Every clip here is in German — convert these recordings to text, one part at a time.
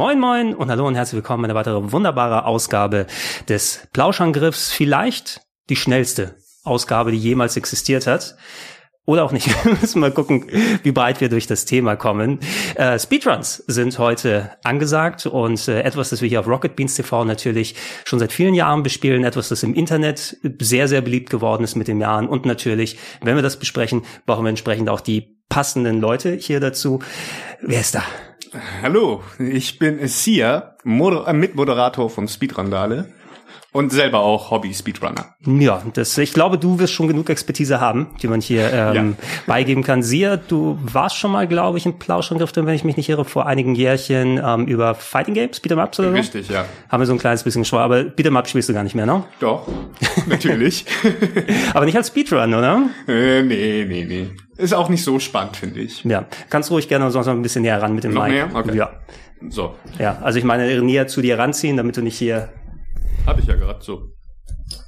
Moin Moin und hallo und herzlich willkommen in einer weiteren wunderbare Ausgabe des Plauschangriffs. Vielleicht die schnellste Ausgabe, die jemals existiert hat. Oder auch nicht. Wir müssen mal gucken, wie breit wir durch das Thema kommen. Äh, Speedruns sind heute angesagt und äh, etwas, das wir hier auf Rocket Beans TV natürlich schon seit vielen Jahren bespielen, etwas, das im Internet sehr, sehr beliebt geworden ist mit den Jahren und natürlich, wenn wir das besprechen, brauchen wir entsprechend auch die passenden Leute hier dazu. Wer ist da? Hallo, ich bin Sia, Moder äh, Mitmoderator von Speedrandale und selber auch Hobby-Speedrunner. Ja, das, ich glaube, du wirst schon genug Expertise haben, die man hier ähm, ja. beigeben kann. Sia, du warst schon mal, glaube ich, in Plauschangriff, wenn ich mich nicht irre, vor einigen Jährchen ähm, über Fighting Games, Beat'em Ups oder so? Richtig, ja. Haben wir so ein kleines bisschen gesprochen, aber Beat'em Up spielst du gar nicht mehr, ne? Doch, natürlich. aber nicht als Speedrun, oder? Äh, nee, nee, nee. Ist auch nicht so spannend, finde ich. Ja, kannst ruhig gerne sonst noch ein bisschen näher ran mit dem noch Mic. Näher? Okay. Ja. So. Ja, also ich meine näher zu dir ranziehen, damit du nicht hier. Hatte ich ja gerade so.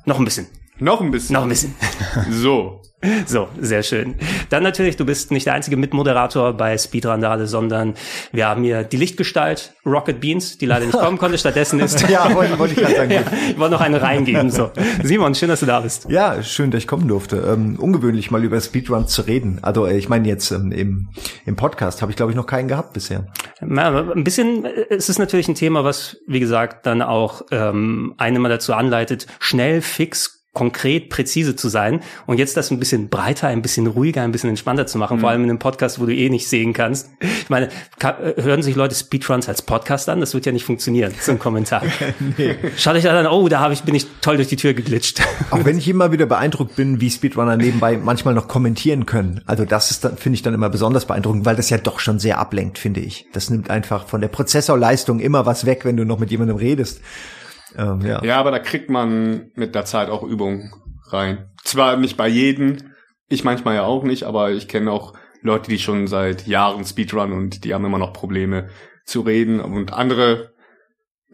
Noch ein bisschen. Noch ein bisschen. Noch ein bisschen. So. So, sehr schön. Dann natürlich, du bist nicht der einzige Mitmoderator bei Speedrandale, sondern wir haben hier die Lichtgestalt Rocket Beans, die leider nicht kommen konnte. Stattdessen ist... ja, wollte, wollte ich gerade sagen. ja, ich wollte noch eine reingeben. So. Simon, schön, dass du da bist. Ja, schön, dass ich kommen durfte. Ähm, ungewöhnlich mal über Speedruns zu reden. Also äh, ich meine jetzt ähm, im, im Podcast habe ich, glaube ich, noch keinen gehabt bisher. Na, ein bisschen, äh, es ist natürlich ein Thema, was, wie gesagt, dann auch ähm, einen immer dazu anleitet, schnell, fix, konkret, präzise zu sein und jetzt das ein bisschen breiter, ein bisschen ruhiger, ein bisschen entspannter zu machen, mhm. vor allem in einem Podcast, wo du eh nicht sehen kannst. Ich meine, hören sich Leute Speedruns als Podcast an? Das wird ja nicht funktionieren, so ein Kommentar. nee. Schaut euch da dann, oh, da habe ich, bin ich toll durch die Tür geglitscht. Auch wenn ich immer wieder beeindruckt bin, wie Speedrunner nebenbei manchmal noch kommentieren können. Also das ist dann, finde ich dann immer besonders beeindruckend, weil das ja doch schon sehr ablenkt, finde ich. Das nimmt einfach von der Prozessorleistung immer was weg, wenn du noch mit jemandem redest. Ähm, ja. ja, aber da kriegt man mit der Zeit auch Übung rein. Zwar nicht bei jedem, ich manchmal ja auch nicht, aber ich kenne auch Leute, die schon seit Jahren Speedrun und die haben immer noch Probleme zu reden und andere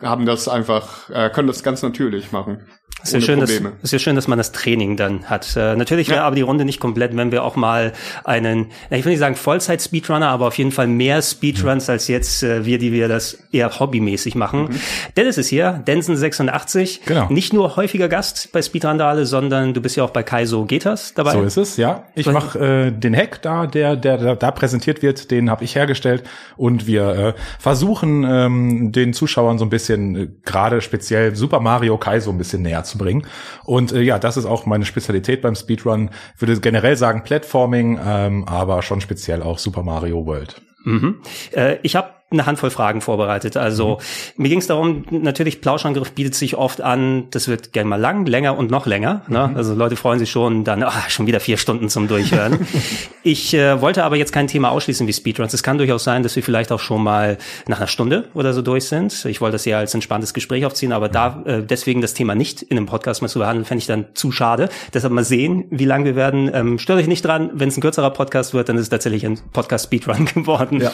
haben das einfach, äh, können das ganz natürlich machen. Es ist, ja schön, dass, ist ja schön, dass man das Training dann hat. Äh, natürlich wäre ja. aber die Runde nicht komplett, wenn wir auch mal einen, ich will nicht sagen Vollzeit-Speedrunner, aber auf jeden Fall mehr Speedruns mhm. als jetzt äh, wir, die wir das eher hobbymäßig machen. Mhm. Dennis ist hier, Densen86. Genau. Nicht nur häufiger Gast bei Speedrandale, sondern du bist ja auch bei Kaiso Getas dabei. So ist es, ja. Ich mache äh, den Hack da, der, der, der da präsentiert wird, den habe ich hergestellt und wir äh, versuchen ähm, den Zuschauern so ein bisschen, äh, gerade speziell Super Mario Kaiso ein bisschen näher zu bringen. Und äh, ja, das ist auch meine Spezialität beim Speedrun. Ich würde generell sagen Platforming, ähm, aber schon speziell auch Super Mario World. Mhm. Äh, ich habe eine Handvoll Fragen vorbereitet. Also mhm. mir ging es darum, natürlich Plauschangriff bietet sich oft an, das wird gerne mal lang, länger und noch länger. Ne? Mhm. Also Leute freuen sich schon dann, ach, schon wieder vier Stunden zum Durchhören. ich äh, wollte aber jetzt kein Thema ausschließen wie Speedruns. Es kann durchaus sein, dass wir vielleicht auch schon mal nach einer Stunde oder so durch sind. Ich wollte das eher als entspanntes Gespräch aufziehen, aber da äh, deswegen das Thema nicht in einem Podcast mal zu behandeln, fände ich dann zu schade. Deshalb mal sehen, wie lang wir werden. Ähm, stört euch nicht dran, wenn es ein kürzerer Podcast wird, dann ist es tatsächlich ein Podcast Speedrun geworden ja.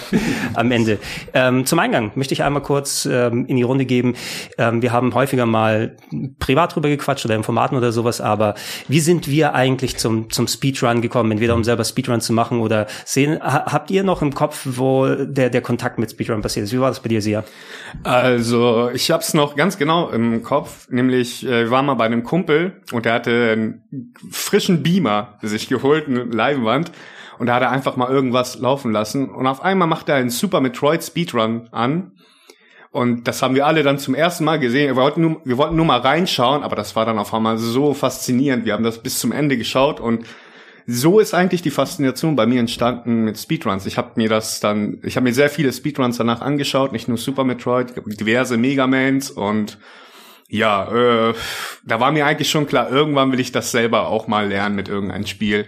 am Ende. Ähm, zum Eingang möchte ich einmal kurz ähm, in die Runde geben. Ähm, wir haben häufiger mal privat drüber gequatscht oder in Formaten oder sowas, aber wie sind wir eigentlich zum, zum Speedrun gekommen? Entweder um selber Speedrun zu machen oder sehen, ha, habt ihr noch im Kopf, wo der, der Kontakt mit Speedrun passiert ist? Wie war das bei dir, Sia? Also, ich hab's noch ganz genau im Kopf, nämlich, äh, wir waren mal bei einem Kumpel und der hatte einen frischen Beamer sich geholt, eine Leinwand Und da hat er einfach mal irgendwas laufen lassen. Und auf einmal macht er einen Super Metroid Speedrun an. Und das haben wir alle dann zum ersten Mal gesehen. Wir wollten, nur, wir wollten nur mal reinschauen, aber das war dann auf einmal so faszinierend. Wir haben das bis zum Ende geschaut und so ist eigentlich die Faszination bei mir entstanden mit Speedruns. Ich habe mir das dann, ich habe mir sehr viele Speedruns danach angeschaut, nicht nur Super Metroid, diverse Megamans und ja, äh, da war mir eigentlich schon klar, irgendwann will ich das selber auch mal lernen mit irgendeinem Spiel.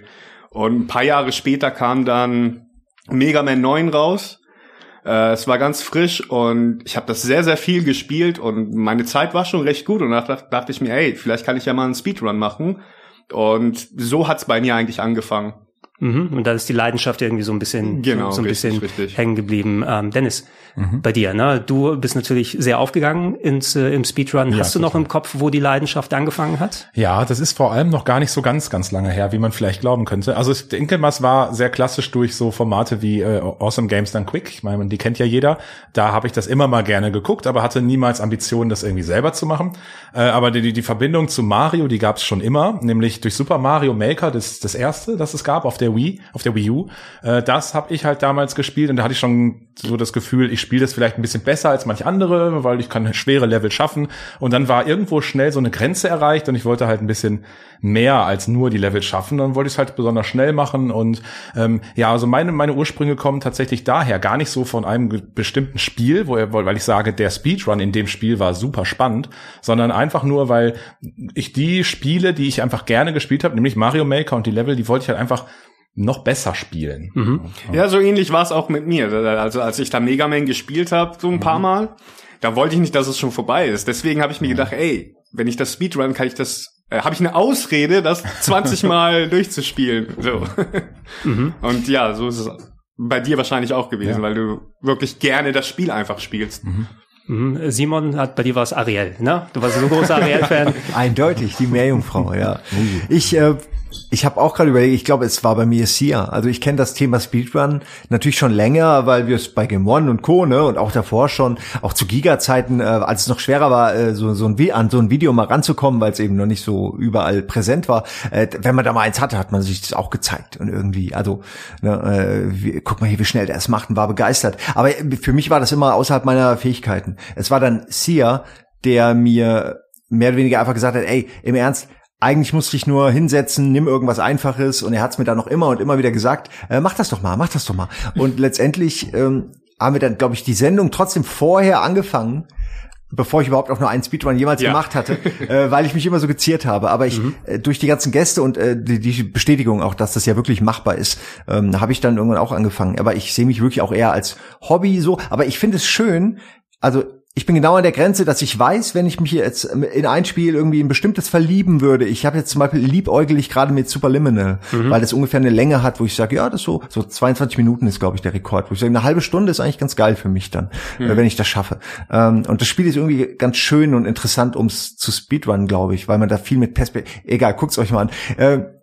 Und ein paar Jahre später kam dann Mega Man 9 raus. Äh, es war ganz frisch und ich habe das sehr, sehr viel gespielt und meine Zeit war schon recht gut und da dachte, ich mir, hey, vielleicht kann ich ja mal einen Speedrun machen. Und so hat's bei mir eigentlich angefangen. Mhm. Und da ist die Leidenschaft irgendwie so ein bisschen, genau, so ein richtig, bisschen richtig. hängen geblieben. Ähm, Dennis, mhm. bei dir, ne? Du bist natürlich sehr aufgegangen ins, äh, im Speedrun. Ja, Hast du noch im Kopf, wo die Leidenschaft angefangen hat? Ja, das ist vor allem noch gar nicht so ganz, ganz lange her, wie man vielleicht glauben könnte. Also ich denke mal, es war sehr klassisch durch so Formate wie äh, Awesome Games Done Quick. Ich meine, die kennt ja jeder. Da habe ich das immer mal gerne geguckt, aber hatte niemals Ambitionen, das irgendwie selber zu machen. Äh, aber die, die Verbindung zu Mario, die gab es schon immer, nämlich durch Super Mario Maker, das, das erste, das es gab auf der Wii, auf der Wii U. Äh, das habe ich halt damals gespielt und da hatte ich schon so das Gefühl, ich spiele das vielleicht ein bisschen besser als manch andere, weil ich kann schwere Level schaffen. Und dann war irgendwo schnell so eine Grenze erreicht und ich wollte halt ein bisschen mehr als nur die Level schaffen. Dann wollte ich es halt besonders schnell machen. Und ähm, ja, also meine, meine Ursprünge kommen tatsächlich daher, gar nicht so von einem bestimmten Spiel, wo er, weil ich sage, der Speedrun in dem Spiel war super spannend, sondern einfach nur, weil ich die Spiele, die ich einfach gerne gespielt habe, nämlich Mario Maker und die Level, die wollte ich halt einfach noch besser spielen. Mhm. Ja, so ähnlich war es auch mit mir. Also als ich da Mega Man gespielt habe, so ein mhm. paar Mal, da wollte ich nicht, dass es schon vorbei ist. Deswegen habe ich mir mhm. gedacht, ey, wenn ich das Speedrun, kann ich das, äh, habe ich eine Ausrede, das 20 Mal durchzuspielen. So. Mhm. Und ja, so ist es bei dir wahrscheinlich auch gewesen, ja. weil du wirklich gerne das Spiel einfach spielst. Mhm. mhm. Simon hat bei dir war es Ariel, ne? Du warst so großer Ariel-Fan. Eindeutig, die Meerjungfrau, ja. Ich äh, ich habe auch gerade überlegt, ich glaube, es war bei mir Sia. Also ich kenne das Thema Speedrun natürlich schon länger, weil wir es bei Game One und Co. Ne, und auch davor schon, auch zu Giga-Zeiten, äh, als es noch schwerer war, äh, so, so ein, an so ein Video mal ranzukommen, weil es eben noch nicht so überall präsent war. Äh, wenn man da mal eins hatte, hat man sich das auch gezeigt. Und irgendwie, also, ne, äh, wie, guck mal hier, wie schnell der es macht und war begeistert. Aber für mich war das immer außerhalb meiner Fähigkeiten. Es war dann Sia, der mir mehr oder weniger einfach gesagt hat, ey, im Ernst, eigentlich musste ich nur hinsetzen, nimm irgendwas Einfaches und er hat es mir dann noch immer und immer wieder gesagt, äh, mach das doch mal, mach das doch mal. Und letztendlich ähm, haben wir dann, glaube ich, die Sendung trotzdem vorher angefangen, bevor ich überhaupt auch nur einen Speedrun jemals ja. gemacht hatte, äh, weil ich mich immer so geziert habe. Aber ich mhm. äh, durch die ganzen Gäste und äh, die, die Bestätigung auch, dass das ja wirklich machbar ist, ähm, habe ich dann irgendwann auch angefangen. Aber ich sehe mich wirklich auch eher als Hobby so. Aber ich finde es schön, also ich bin genau an der Grenze, dass ich weiß, wenn ich mich jetzt in ein Spiel irgendwie ein bestimmtes verlieben würde. Ich habe jetzt zum Beispiel liebäugelig gerade mit Superliminal, mhm. weil das ungefähr eine Länge hat, wo ich sage, ja, das so so 22 Minuten ist, glaube ich, der Rekord. Wo ich sage, eine halbe Stunde ist eigentlich ganz geil für mich dann, mhm. wenn ich das schaffe. Ähm, und das Spiel ist irgendwie ganz schön und interessant, ums zu Speedrun, glaube ich, weil man da viel mit Perspektive. Egal, guckt's euch mal an. Äh,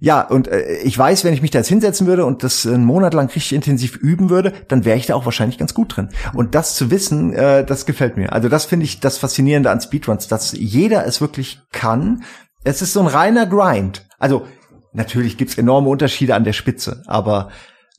ja, und äh, ich weiß, wenn ich mich da jetzt hinsetzen würde und das einen Monat lang richtig intensiv üben würde, dann wäre ich da auch wahrscheinlich ganz gut drin. Und das zu wissen, äh, das gefällt mir. Also das finde ich das Faszinierende an Speedruns, dass jeder es wirklich kann. Es ist so ein reiner Grind. Also natürlich gibt's enorme Unterschiede an der Spitze, aber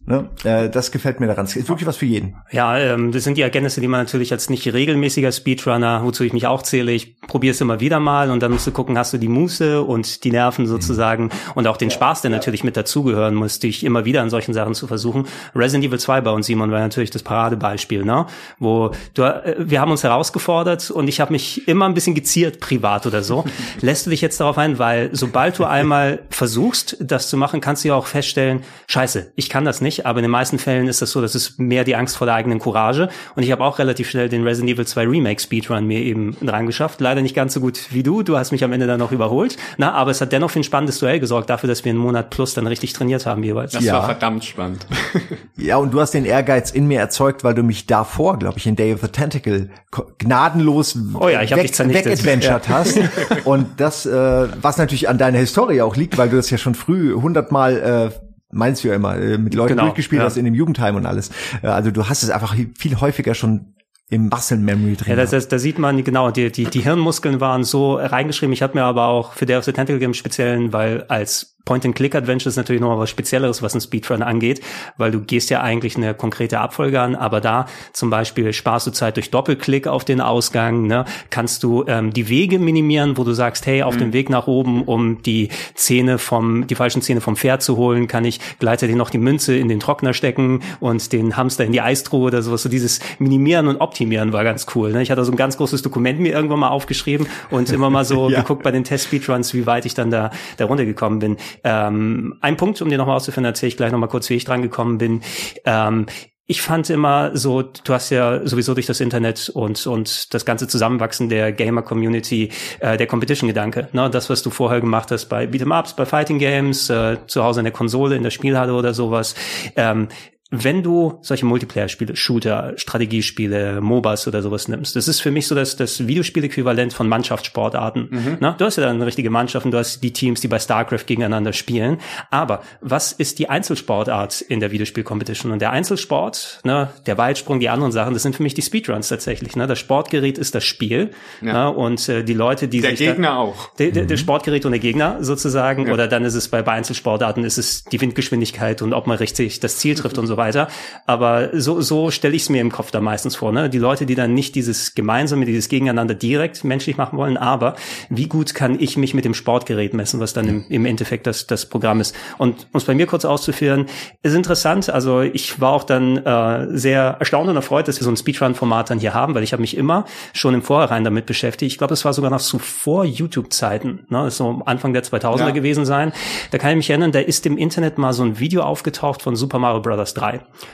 Ne? Äh, das gefällt mir daran. Es ist wirklich was für jeden. Ja, ähm, das sind die Erkenntnisse, die man natürlich als nicht regelmäßiger Speedrunner, wozu ich mich auch zähle, ich probiere es immer wieder mal und dann musst du gucken, hast du die Muße und die Nerven sozusagen mhm. und auch den Spaß, der natürlich mit dazugehören muss, dich immer wieder an solchen Sachen zu versuchen. Resident Evil 2 bei uns, Simon, war natürlich das Paradebeispiel, ne? wo du, äh, wir haben uns herausgefordert und ich habe mich immer ein bisschen geziert, privat oder so. Lässt du dich jetzt darauf ein, weil sobald du einmal versuchst, das zu machen, kannst du ja auch feststellen, scheiße, ich kann das nicht nicht, aber in den meisten Fällen ist das so, das ist mehr die Angst vor der eigenen Courage. Und ich habe auch relativ schnell den Resident Evil 2 Remake Speedrun mir eben dran geschafft. Leider nicht ganz so gut wie du. Du hast mich am Ende dann noch überholt. Na, aber es hat dennoch für ein spannendes Duell gesorgt, dafür, dass wir einen Monat plus dann richtig trainiert haben jeweils. Das ja. war verdammt spannend. ja, und du hast den Ehrgeiz in mir erzeugt, weil du mich davor, glaube ich, in Day of the Tentacle gnadenlos oh ja, ich weg, wegadventured ja. hast. Und das, äh, was natürlich an deiner Historie auch liegt, weil du das ja schon früh hundertmal äh, meinst du ja immer, äh, mit Leuten genau, durchgespielt ja. hast in dem Jugendheim und alles. Äh, also du hast es einfach viel häufiger schon im Muscle Memory drin. Ja, das, das, da sieht man genau, die, die, die Hirnmuskeln waren so reingeschrieben. Ich habe mir aber auch für Day of the Tentacle Game speziellen, weil als Point-and-Click-Adventure ist natürlich nochmal was Spezielleres, was ein Speedrun angeht, weil du gehst ja eigentlich eine konkrete Abfolge an, aber da zum Beispiel sparst du Zeit durch Doppelklick auf den Ausgang, ne? kannst du ähm, die Wege minimieren, wo du sagst, hey, auf mhm. dem Weg nach oben, um die Zähne vom, die falschen Zähne vom Pferd zu holen, kann ich gleichzeitig noch die Münze in den Trockner stecken und den Hamster in die Eistruhe oder sowas. So dieses Minimieren und Optimieren war ganz cool. Ne? Ich hatte so ein ganz großes Dokument mir irgendwann mal aufgeschrieben und immer mal so ja. geguckt bei den Test-Speedruns, wie weit ich dann da, da runtergekommen bin. Ähm, ein Punkt, um dir nochmal auszuführen, erzähle ich gleich nochmal kurz, wie ich dran gekommen bin. Ähm, ich fand immer so, du hast ja sowieso durch das Internet und und das ganze Zusammenwachsen der Gamer Community äh, der Competition Gedanke, ne, das was du vorher gemacht hast bei Beat'em Ups, bei Fighting Games, äh, zu Hause in der Konsole, in der Spielhalle oder sowas. Ähm, wenn du solche Multiplayer-Spiele, Shooter, Strategiespiele, MOBAs oder sowas nimmst, das ist für mich so das, das Videospiel-Äquivalent von Mannschaftssportarten. Mhm. Na, du hast ja dann eine richtige Mannschaft und du hast die Teams, die bei StarCraft gegeneinander spielen. Aber was ist die Einzelsportart in der Videospiel-Competition? Und der Einzelsport, ne, der Weitsprung, die anderen Sachen, das sind für mich die Speedruns tatsächlich. Ne? Das Sportgerät ist das Spiel. Ja. Ne? Und äh, die Leute, die der sich Gegner da, auch. Der, der, der mhm. Sportgerät und der Gegner sozusagen. Ja. Oder dann ist es bei, bei Einzelsportarten ist es die Windgeschwindigkeit und ob man richtig das Ziel trifft und so weiter. Aber so, so stelle ich es mir im Kopf da meistens vor. Ne? Die Leute, die dann nicht dieses Gemeinsame, dieses Gegeneinander direkt menschlich machen wollen, aber wie gut kann ich mich mit dem Sportgerät messen, was dann im, im Endeffekt das, das Programm ist. Und um es bei mir kurz auszuführen, ist interessant. Also ich war auch dann äh, sehr erstaunt und erfreut, dass wir so ein Speedrun-Format dann hier haben, weil ich habe mich immer schon im Vorhinein damit beschäftigt. Ich glaube, es war sogar noch zuvor YouTube-Zeiten. Ne? Das ist so Anfang der 2000er ja. gewesen sein. Da kann ich mich erinnern, da ist im Internet mal so ein Video aufgetaucht von Super Mario Bros. 3.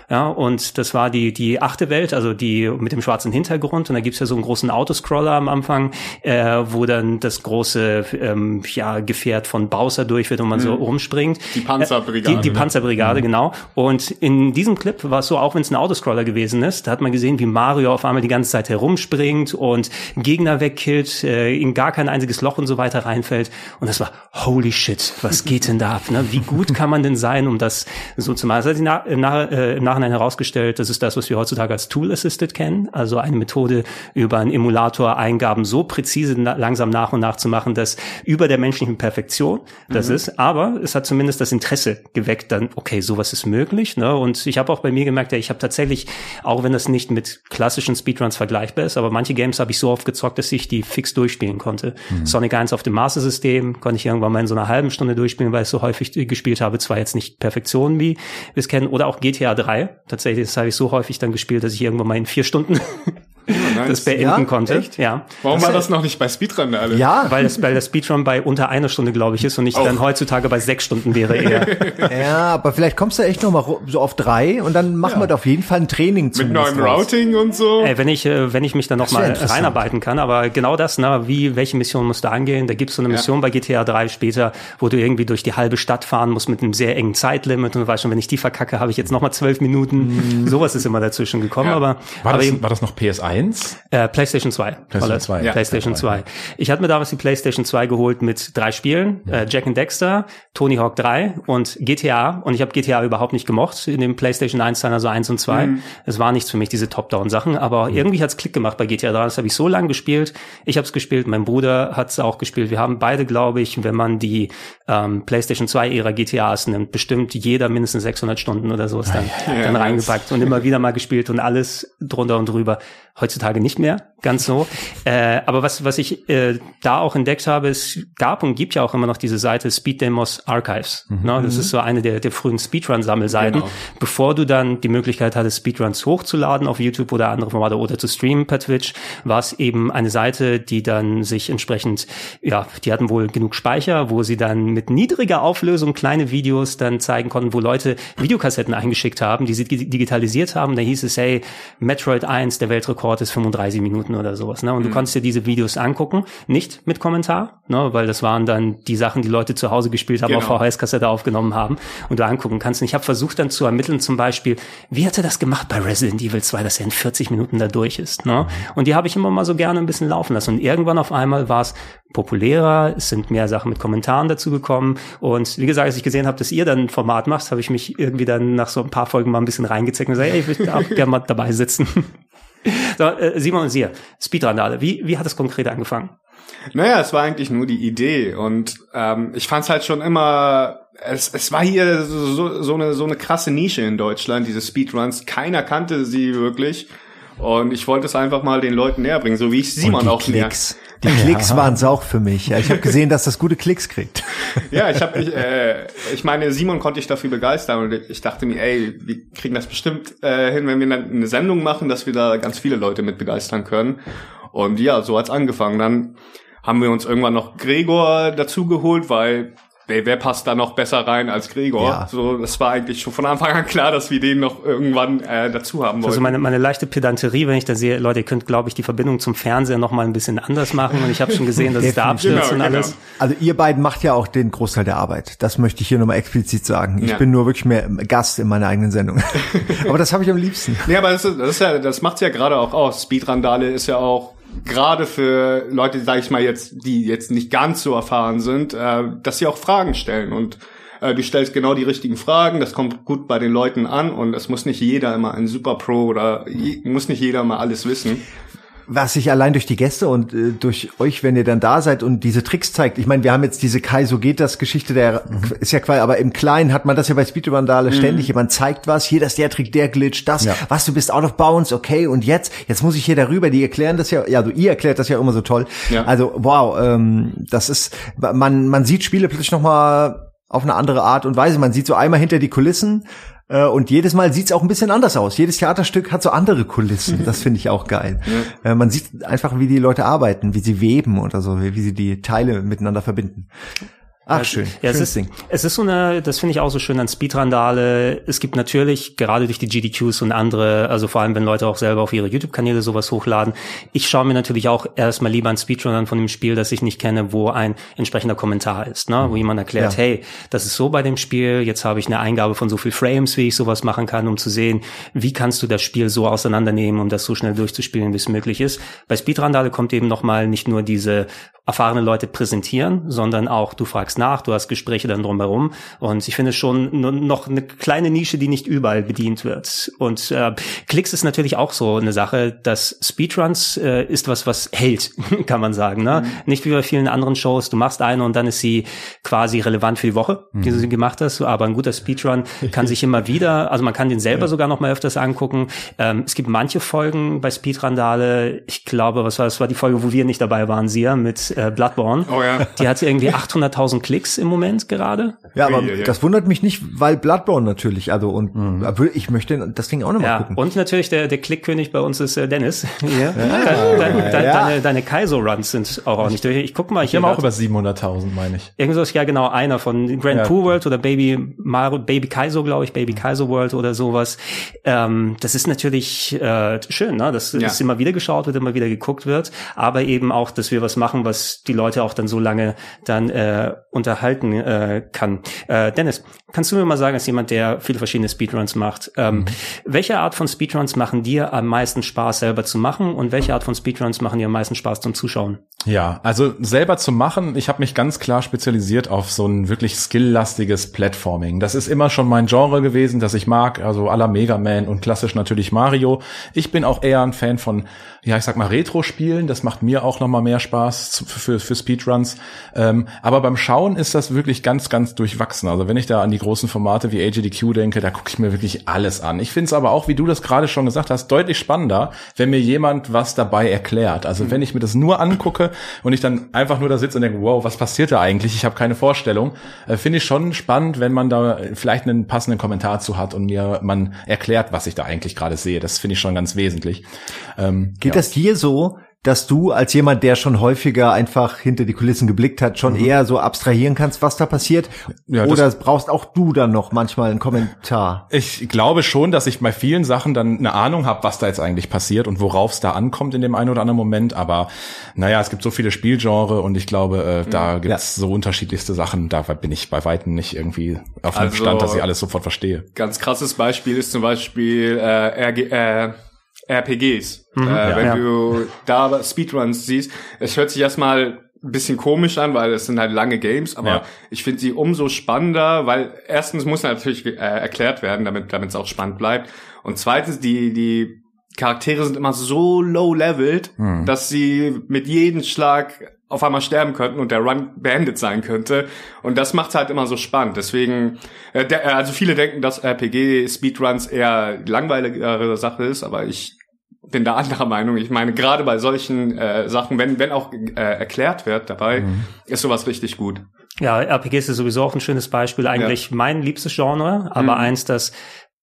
Ja, und das war die, die achte Welt, also die mit dem schwarzen Hintergrund. Und da gibt's ja so einen großen Autoscroller am Anfang, äh, wo dann das große ähm, ja, Gefährt von Bowser durch wird und man mhm. so rumspringt. Die Panzerbrigade. Äh, die, die ne? Panzerbrigade, mhm. genau. Und in diesem Clip war es so, auch wenn es ein Autoscroller gewesen ist, da hat man gesehen, wie Mario auf einmal die ganze Zeit herumspringt und Gegner wegkillt, äh, in gar kein einziges Loch und so weiter reinfällt. Und das war, holy shit, was geht denn da ab? Ne? Wie gut kann man denn sein, um das so zu machen? Das hat sich nach, nach, äh, im Nachhinein herausgestellt, das ist das, was wir heutzutage als Tool Assisted kennen, also eine Methode über einen Emulator Eingaben so präzise na langsam nach und nach zu machen, dass über der menschlichen Perfektion das mhm. ist, aber es hat zumindest das Interesse geweckt, dann okay, sowas ist möglich, ne? Und ich habe auch bei mir gemerkt, ja, ich habe tatsächlich, auch wenn das nicht mit klassischen Speedruns vergleichbar ist, aber manche Games habe ich so oft gezockt, dass ich die fix durchspielen konnte. Mhm. Sonic 1 auf dem Master System konnte ich irgendwann mal in so einer halben Stunde durchspielen, weil ich so häufig gespielt habe, zwar jetzt nicht Perfektion wie wir es kennen, oder auch GTA 3. Tatsächlich, das habe ich so häufig dann gespielt, dass ich irgendwann mal in vier Stunden nice. das beenden ja, konnte. Echt? Ja. Warum das war das noch nicht bei Speedrun alle? Ja, weil das, weil das Speedrun bei unter einer Stunde, glaube ich, ist und ich dann heutzutage bei sechs Stunden wäre eher. ja, aber vielleicht kommst du echt noch mal so auf drei und dann machen ja. wir auf jeden Fall ein Training Mit neuem Routing und so. Ey, wenn ich, äh, wenn ich mich dann noch mal reinarbeiten kann, aber genau das, ne, wie, welche Mission musst du angehen? Da gibt's so eine Mission ja. bei GTA 3 später, wo du irgendwie durch die halbe Stadt fahren musst mit einem sehr engen Zeitlimit und du weißt schon, wenn ich die verkacke, habe ich jetzt noch mal zwölf Minuten. Mhm. Sowas ist immer dazwischen gekommen, ja. aber. War, aber das, eben, war das noch PS1? Äh, PlayStation 2. PlayStation 2. Ja. PlayStation 2. Ich hatte mir damals die PlayStation 2 geholt mit drei Spielen. Äh, Jack and Dexter, Tony Hawk 3 und GTA. Und ich habe GTA überhaupt nicht gemocht in dem PlayStation 1 Teil, also 1 und 2. Mhm. Es war nichts für mich, diese Top-Down-Sachen. Aber mhm. irgendwie hat's Klick gemacht bei GTA 3. Das habe ich so lange gespielt. Ich habe es gespielt, mein Bruder hat's auch gespielt. Wir haben beide, glaube ich, wenn man die ähm, PlayStation 2-Ära GTAs nimmt, bestimmt jeder mindestens 600 Stunden oder so ist dann, ja, dann reingepackt und immer wieder mal gespielt und alles drunter und drüber. Heutzutage nicht mehr, ganz so. Äh, aber was, was ich äh, da auch entdeckt habe, es gab und gibt ja auch immer noch diese Seite Speed Demos Archives. Mhm. Ne? Das ist so eine der, der frühen Speedrun-Sammelseiten. Genau. Bevor du dann die Möglichkeit hattest, Speedruns hochzuladen auf YouTube oder andere Formate oder zu streamen per Twitch, war es eben eine Seite, die dann sich entsprechend, ja, die hatten wohl genug Speicher, wo sie dann mit niedriger Auflösung kleine Videos dann zeigen konnten, wo Leute Videokassetten eingeschickt haben, die sie digitalisiert haben. Da hieß es, hey, Metroid 1, der Weltrekord Rekord ist 35 Minuten oder sowas. Ne? Und mhm. du konntest dir diese Videos angucken, nicht mit Kommentar, ne? weil das waren dann die Sachen, die Leute zu Hause gespielt haben, genau. auf VHS-Kassette aufgenommen haben und du angucken kannst. Und ich habe versucht dann zu ermitteln, zum Beispiel, wie hat er das gemacht bei Resident Evil 2, dass er in 40 Minuten da durch ist. Ne? Mhm. Und die habe ich immer mal so gerne ein bisschen laufen lassen. Und irgendwann auf einmal war es populärer, es sind mehr Sachen mit Kommentaren dazu gekommen. Und wie gesagt, als ich gesehen habe, dass ihr dann ein Format macht, habe ich mich irgendwie dann nach so ein paar Folgen mal ein bisschen reingezeckt und gesagt, ey, ich würde auch gerne mal dabei sitzen. So, äh, Simon und Sie, Speedrandale, wie, wie hat es konkret angefangen? Naja, es war eigentlich nur die Idee und ähm, ich fand es halt schon immer es, es war hier so, so, eine, so eine krasse Nische in Deutschland, diese Speedruns. Keiner kannte sie wirklich. Und ich wollte es einfach mal den Leuten näher bringen, so wie ich Simon auch Klicks. Die Klicks ja. waren es auch für mich. Ja, ich habe gesehen, dass das gute Klicks kriegt. Ja, ich habe, ich, äh, ich meine, Simon konnte ich dafür begeistern und ich dachte mir, ey, wir kriegen das bestimmt äh, hin, wenn wir dann eine Sendung machen, dass wir da ganz viele Leute mit begeistern können. Und ja, so hat's angefangen. Dann haben wir uns irgendwann noch Gregor dazugeholt, weil wer, wer passt da noch besser rein als Gregor? Ja. So, das war eigentlich schon von Anfang an klar, dass wir den noch irgendwann äh, dazu haben wollen. Also meine, meine leichte Pedanterie, wenn ich da sehe, Leute, ihr könnt, glaube ich, die Verbindung zum Fernseher noch mal ein bisschen anders machen. Und ich habe schon gesehen, dass es da abstürzt genau, und alles. Genau. Also ihr beiden macht ja auch den Großteil der Arbeit. Das möchte ich hier nochmal explizit sagen. Ich ja. bin nur wirklich mehr Gast in meiner eigenen Sendung. aber das habe ich am liebsten. Nee, aber das, ist, das, ist ja, das macht's ja gerade auch aus. Speedrandale ist ja auch gerade für Leute, sage ich mal jetzt, die jetzt nicht ganz so erfahren sind, äh, dass sie auch Fragen stellen. Und äh, du stellst genau die richtigen Fragen, das kommt gut bei den Leuten an. Und es muss nicht jeder immer ein Super Pro oder muss nicht jeder mal alles wissen was sich allein durch die Gäste und äh, durch euch, wenn ihr dann da seid und diese Tricks zeigt. Ich meine, wir haben jetzt diese Kai, so geht das Geschichte, der mhm. ist ja quasi, aber im Kleinen hat man das ja bei Speedrun-Vandale mhm. ständig. Jemand zeigt was, hier, das der Trick, der Glitch, das, ja. was, du bist out of bounds, okay, und jetzt, jetzt muss ich hier darüber, die erklären das ja, ja, du, ihr erklärt das ja immer so toll. Ja. Also, wow, ähm, das ist, man, man sieht Spiele plötzlich nochmal auf eine andere Art und Weise. Man sieht so einmal hinter die Kulissen und jedes Mal sieht's auch ein bisschen anders aus. Jedes Theaterstück hat so andere Kulissen. Das finde ich auch geil. Ja. Äh, man sieht einfach, wie die Leute arbeiten, wie sie weben oder so, wie sie die Teile miteinander verbinden. Ach, schön. Ja, es ist, Ding. es ist so eine, das finde ich auch so schön an Speedrandale. Es gibt natürlich, gerade durch die GDQs und andere, also vor allem, wenn Leute auch selber auf ihre YouTube-Kanäle sowas hochladen. Ich schaue mir natürlich auch erstmal lieber ein Speedrun an von dem Spiel, das ich nicht kenne, wo ein entsprechender Kommentar ist, ne? wo jemand erklärt, ja. hey, das ist so bei dem Spiel, jetzt habe ich eine Eingabe von so viel Frames, wie ich sowas machen kann, um zu sehen, wie kannst du das Spiel so auseinandernehmen, um das so schnell durchzuspielen, wie es möglich ist. Bei Speedrandale kommt eben nochmal nicht nur diese erfahrene Leute präsentieren, sondern auch du fragst nach, du hast Gespräche dann drumherum. Und ich finde schon noch eine kleine Nische, die nicht überall bedient wird. Und äh, Klicks ist natürlich auch so eine Sache, dass Speedruns äh, ist was, was hält, kann man sagen. Ne? Mhm. Nicht wie bei vielen anderen Shows, du machst eine und dann ist sie quasi relevant für die Woche, die mhm. du gemacht hast. Aber ein guter Speedrun kann sich immer wieder, also man kann den selber ja. sogar noch mal öfters angucken. Ähm, es gibt manche Folgen bei Speedrandale, ich glaube, was war das war die Folge, wo wir nicht dabei waren, sie mit äh, Bloodborne. Oh ja. Die hat irgendwie 800.000 Klicks im Moment gerade. Ja, aber ja, ja. das wundert mich nicht, weil Bloodborne natürlich, also und mhm. ich möchte das Ding auch nochmal ja. gucken. Und natürlich der, der Klickkönig bei uns ist äh, Dennis. Ja. Deine, deine, deine, deine Kaizo-Runs sind auch, auch nicht durch. Ich guck mal hier. Wir haben auch über 700.000, meine ich. Irgendwo ist ja genau einer von Grand ja. Pooh World oder Baby Mario, Baby Kaizo, glaube ich, Baby Kaizo World oder sowas. Ähm, das ist natürlich äh, schön, ne? dass ja. es immer wieder geschaut wird, immer wieder geguckt wird, aber eben auch, dass wir was machen, was die Leute auch dann so lange dann äh, unterhalten äh, kann. Äh, Dennis, kannst du mir mal sagen, als jemand, der viele verschiedene Speedruns macht, ähm, mhm. welche Art von Speedruns machen dir am meisten Spaß selber zu machen und welche Art von Speedruns machen dir am meisten Spaß zum Zuschauen? Ja, also selber zu machen, ich habe mich ganz klar spezialisiert auf so ein wirklich skilllastiges Platforming. Das ist immer schon mein Genre gewesen, das ich mag, also aller Mega Man und klassisch natürlich Mario. Ich bin auch eher ein Fan von, ja, ich sag mal Retro-Spielen, das macht mir auch nochmal mehr Spaß für, für Speedruns. Ähm, aber beim Schauen ist das wirklich ganz, ganz durchwachsen. Also wenn ich da an die großen Formate wie AGDQ denke, da gucke ich mir wirklich alles an. Ich finde es aber auch, wie du das gerade schon gesagt hast, deutlich spannender, wenn mir jemand was dabei erklärt. Also mhm. wenn ich mir das nur angucke und ich dann einfach nur da sitze und denke, wow, was passiert da eigentlich? Ich habe keine Vorstellung. Äh, finde ich schon spannend, wenn man da vielleicht einen passenden Kommentar zu hat und mir man erklärt, was ich da eigentlich gerade sehe. Das finde ich schon ganz wesentlich. Ähm, Geht ja. das dir so, dass du als jemand, der schon häufiger einfach hinter die Kulissen geblickt hat, schon mhm. eher so abstrahieren kannst, was da passiert? Ja, Oder brauchst auch du dann noch manchmal einen Kommentar? Ich glaube schon, dass ich bei vielen Sachen dann eine Ahnung habe, was da jetzt eigentlich passiert und worauf es da ankommt in dem einen oder anderen Moment. Aber naja, es gibt so viele Spielgenre und ich glaube, äh, da mhm. gibt's ja. so unterschiedlichste Sachen. Da bin ich bei Weitem nicht irgendwie auf dem also, Stand, dass ich alles sofort verstehe. Ganz krasses Beispiel ist zum Beispiel äh, RG, äh, RPGs. Mhm, äh, ja, wenn ja. du da Speedruns siehst, es hört sich erstmal ein bisschen komisch an, weil es sind halt lange Games, aber ja. ich finde sie umso spannender, weil erstens muss natürlich äh, erklärt werden, damit damit es auch spannend bleibt und zweitens die die Charaktere sind immer so low leveled, mhm. dass sie mit jedem Schlag auf einmal sterben könnten und der Run beendet sein könnte. Und das macht's halt immer so spannend. Deswegen, äh, der, also viele denken, dass RPG Speedruns eher langweiligere Sache ist, aber ich bin da anderer Meinung. Ich meine, gerade bei solchen äh, Sachen, wenn, wenn auch äh, erklärt wird dabei, mhm. ist sowas richtig gut. Ja, RPGs ist sowieso auch ein schönes Beispiel. Eigentlich ja. mein liebstes Genre, aber mhm. eins, das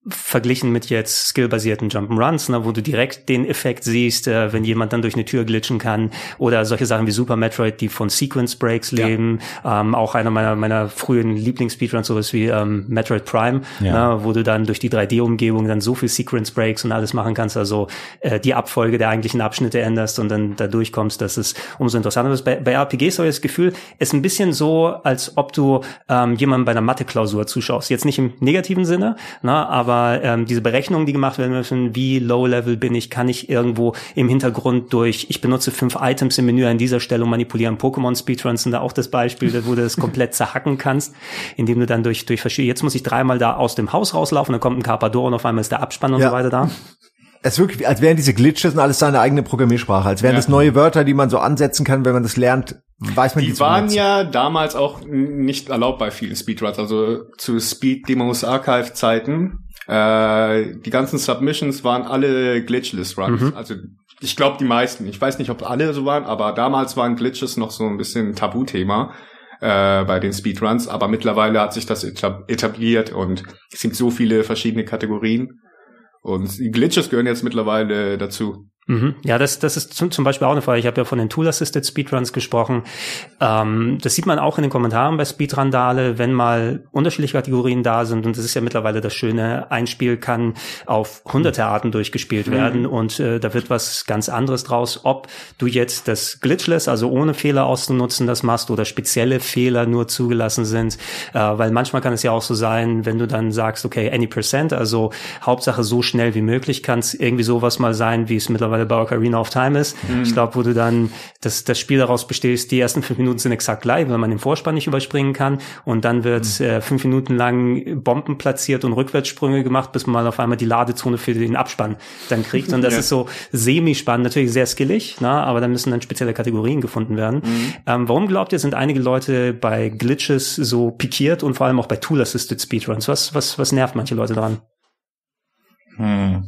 verglichen mit jetzt skillbasierten Jump'n'Runs, ne, wo du direkt den Effekt siehst, äh, wenn jemand dann durch eine Tür glitschen kann oder solche Sachen wie Super Metroid, die von Sequence Breaks leben, ja. ähm, auch einer meiner meiner frühen Lieblings-Speedruns, sowas wie ähm, Metroid Prime, ja. ne, wo du dann durch die 3D-Umgebung dann so viel Sequence Breaks und alles machen kannst, also äh, die Abfolge der eigentlichen Abschnitte änderst und dann da durchkommst, das ist umso interessanter. Bei, bei RPGs habe ich das Gefühl, ist ein bisschen so, als ob du ähm, jemandem bei einer Mathe-Klausur zuschaust. Jetzt nicht im negativen Sinne, ne, aber aber ähm, diese Berechnungen, die gemacht werden müssen, wie low-level bin ich, kann ich irgendwo im Hintergrund durch, ich benutze fünf Items im Menü an dieser Stelle und manipulieren Pokémon-Speedruns sind da auch das Beispiel, wo du das komplett zerhacken kannst, indem du dann durch, durch verschiedene, jetzt muss ich dreimal da aus dem Haus rauslaufen, dann kommt ein Carpador und auf einmal ist der Abspann und ja. so weiter da. Es ist wirklich, als wären diese Glitches und alles seine eigene Programmiersprache, als wären ja. das neue Wörter, die man so ansetzen kann, wenn man das lernt, weiß man die waren ja damals auch nicht erlaubt bei vielen Speedruns, also zu Speed Demos Archive Zeiten äh, die ganzen Submissions waren alle Glitchless Runs. Mhm. Also ich glaube die meisten. Ich weiß nicht, ob alle so waren, aber damals waren Glitches noch so ein bisschen Tabuthema äh, bei den Speedruns. Aber mittlerweile hat sich das etabliert und es gibt so viele verschiedene Kategorien. Und die Glitches gehören jetzt mittlerweile dazu. Mhm. Ja, das, das ist zum, zum Beispiel auch eine Frage. Ich habe ja von den Tool-Assisted Speedruns gesprochen. Ähm, das sieht man auch in den Kommentaren bei Speedrandale, wenn mal unterschiedliche Kategorien da sind. Und das ist ja mittlerweile das Schöne. Ein Spiel kann auf hunderte Arten durchgespielt mhm. werden und äh, da wird was ganz anderes draus. Ob du jetzt das Glitchless, also ohne Fehler auszunutzen, das machst oder spezielle Fehler nur zugelassen sind. Äh, weil manchmal kann es ja auch so sein, wenn du dann sagst, okay, any percent, also Hauptsache so schnell wie möglich, kann es irgendwie sowas mal sein, wie es mittlerweile mittlerweile bei Ocarina of Time ist. Mhm. Ich glaube, wo du dann das, das Spiel daraus bestehst, die ersten fünf Minuten sind exakt gleich, weil man den Vorspann nicht überspringen kann. Und dann wird mhm. äh, fünf Minuten lang Bomben platziert und Rückwärtssprünge gemacht, bis man auf einmal die Ladezone für den Abspann dann kriegt. Und das ja. ist so semi-spannend, natürlich sehr skillig, na, aber da müssen dann spezielle Kategorien gefunden werden. Mhm. Ähm, warum glaubt ihr, sind einige Leute bei Glitches so pikiert und vor allem auch bei Tool-Assisted Speedruns? Was, was, was nervt manche Leute daran? Hm.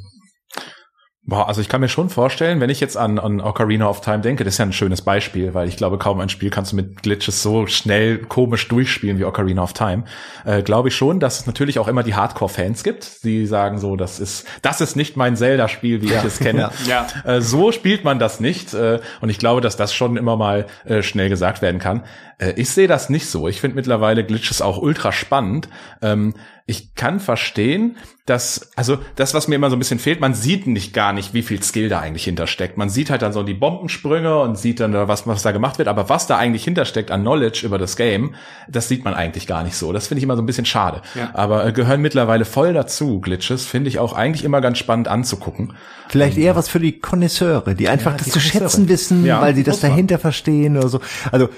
Boah, also ich kann mir schon vorstellen, wenn ich jetzt an, an Ocarina of Time denke, das ist ja ein schönes Beispiel, weil ich glaube, kaum ein Spiel kannst du mit Glitches so schnell komisch durchspielen wie Ocarina of Time. Äh, glaube ich schon, dass es natürlich auch immer die Hardcore-Fans gibt, die sagen so, das ist, das ist nicht mein Zelda-Spiel, wie ja. ich es kenne. ja. Äh, so spielt man das nicht. Äh, und ich glaube, dass das schon immer mal äh, schnell gesagt werden kann. Äh, ich sehe das nicht so. Ich finde mittlerweile Glitches auch ultra spannend. Ähm, ich kann verstehen, dass, also das, was mir immer so ein bisschen fehlt, man sieht nicht gar nicht, wie viel Skill da eigentlich hintersteckt. Man sieht halt dann so die Bombensprünge und sieht dann, was, was da gemacht wird, aber was da eigentlich hintersteckt an Knowledge über das Game, das sieht man eigentlich gar nicht so. Das finde ich immer so ein bisschen schade. Ja. Aber äh, gehören mittlerweile voll dazu, Glitches, finde ich auch eigentlich immer ganz spannend anzugucken. Vielleicht eher was für die Konnoisseure, die einfach ja, das zu schätzen wissen, ja, weil sie das dahinter verstehen oder so. Also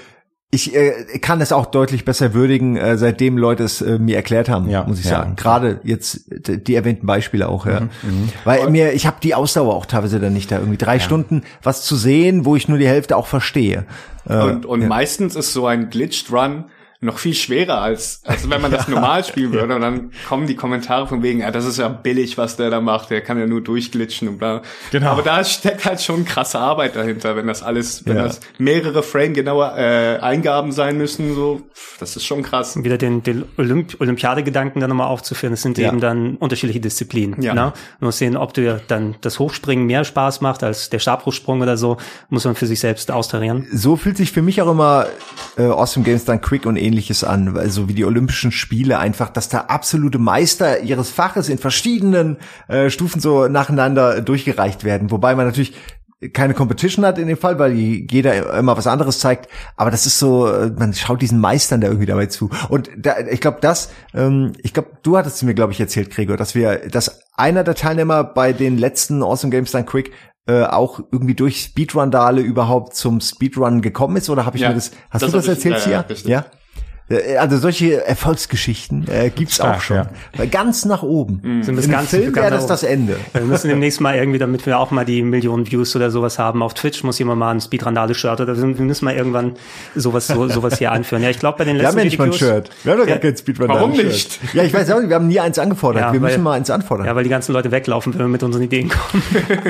ich äh, kann es auch deutlich besser würdigen, äh, seitdem Leute es äh, mir erklärt haben, ja, muss ich ja. sagen. Gerade jetzt die erwähnten Beispiele auch, ja. Mhm, mhm. Weil Und, mir, ich habe die Ausdauer auch teilweise dann nicht da irgendwie drei ja. Stunden was zu sehen, wo ich nur die Hälfte auch verstehe. Äh, und, und meistens ist so ein Glitched Run noch viel schwerer als, als wenn man das normal spielen würde. Und dann kommen die Kommentare von wegen, ja, das ist ja billig, was der da macht, der kann ja nur durchglitschen und bla. Genau. Aber da steckt halt schon krasse Arbeit dahinter, wenn das alles, wenn ja. das mehrere Frame genaue äh, Eingaben sein müssen, so, das ist schon krass. Wieder den, den Olymp Olympiadegedanken dann nochmal aufzuführen, es sind ja. eben dann unterschiedliche Disziplinen. Ja. Ne? Man muss sehen, ob du dann das Hochspringen mehr Spaß macht als der Stabhochsprung oder so, muss man für sich selbst austarieren. So fühlt sich für mich auch immer äh, Awesome Games dann Quick und ähnliches an, also wie die Olympischen Spiele einfach, dass da absolute Meister ihres Faches in verschiedenen äh, Stufen so nacheinander durchgereicht werden, wobei man natürlich keine Competition hat in dem Fall, weil jeder immer was anderes zeigt. Aber das ist so, äh, man schaut diesen Meistern da irgendwie dabei zu. Und da, ich glaube, das, ähm, ich glaube, du hattest mir, glaube ich, erzählt, Gregor, dass wir, dass einer der Teilnehmer bei den letzten Awesome Games Done Quick äh, auch irgendwie durch Speedrun-Dale überhaupt zum Speedrun gekommen ist? Oder habe ich ja, mir das, hast das du das erzählt ich, hier? Ja, ja? Äh, Also solche Erfolgsgeschichten äh, gibt's Stark, auch schon. ja. Weil Ganz nach oben. Sind bis Im ganz- Film wäre das das Ende. Wir müssen demnächst mal irgendwie, damit wir auch mal die Millionen Views oder sowas haben auf Twitch, muss jemand mal ein Speedrandale-Shirt oder wir müssen mal irgendwann sowas, so, sowas hier anführen. Ja, ich glaube bei den Wir haben letzten ja nicht mal ein Shirt. Wir haben doch gar Ja. kein Speedrun. Warum nicht? Ja, ich weiß auch nicht, wir haben nie eins angefordert. Ja, wir weil- müssen mal eins anfordern. Ja, weil die ganzen Leute weglaufen, wenn wir mit unseren Ideen kommen.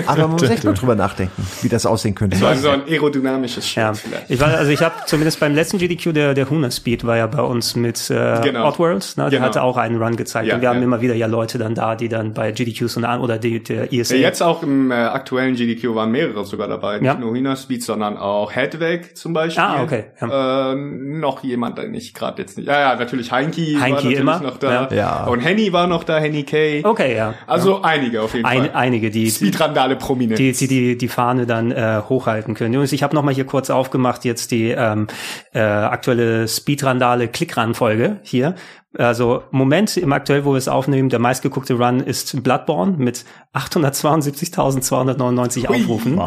Aber man muss echt mal drüber nachdenken, wie das aussehen könnte. So ein, so ein aerodynamisches Shirt Ja, vielleicht. ich war, also ich habe zumindest beim letzten GDQ der der Huna Speed war ja bei uns mit äh, Genau. Oddworld, ne, der Genau. hatte auch einen Run gezeigt Ja, und wir haben ja. immer wieder ja Leute dann da, die dann bei GDQs und an oder die, der ESA. Ja, Jetzt auch im äh, aktuellen GDQ waren mehrere sogar dabei. Ja. Nicht nur Hina Speed, sondern auch Headweg zum Beispiel. Ah, okay, Äh, noch jemand, den ich gerade jetzt nicht. Ja, ja, natürlich Heinki war Heinki natürlich immer, noch da. ja. Ja. Und Henny war noch da, Henny K. okay, ja. Also einige auf jeden Ein, Fall. einige, die, die, Speedrandale prominent. die, die, die, die Fahne dann äh, hochhalten können. Übrigens, ich habe noch mal hier kurz aufgemacht jetzt die ähm, äh, aktuelle Speedrandale Klickran-Folge hier. Also Moment im aktuell, wo wir es aufnehmen, der meistgeguckte Run ist Bloodborne mit 872.299 Aufrufen.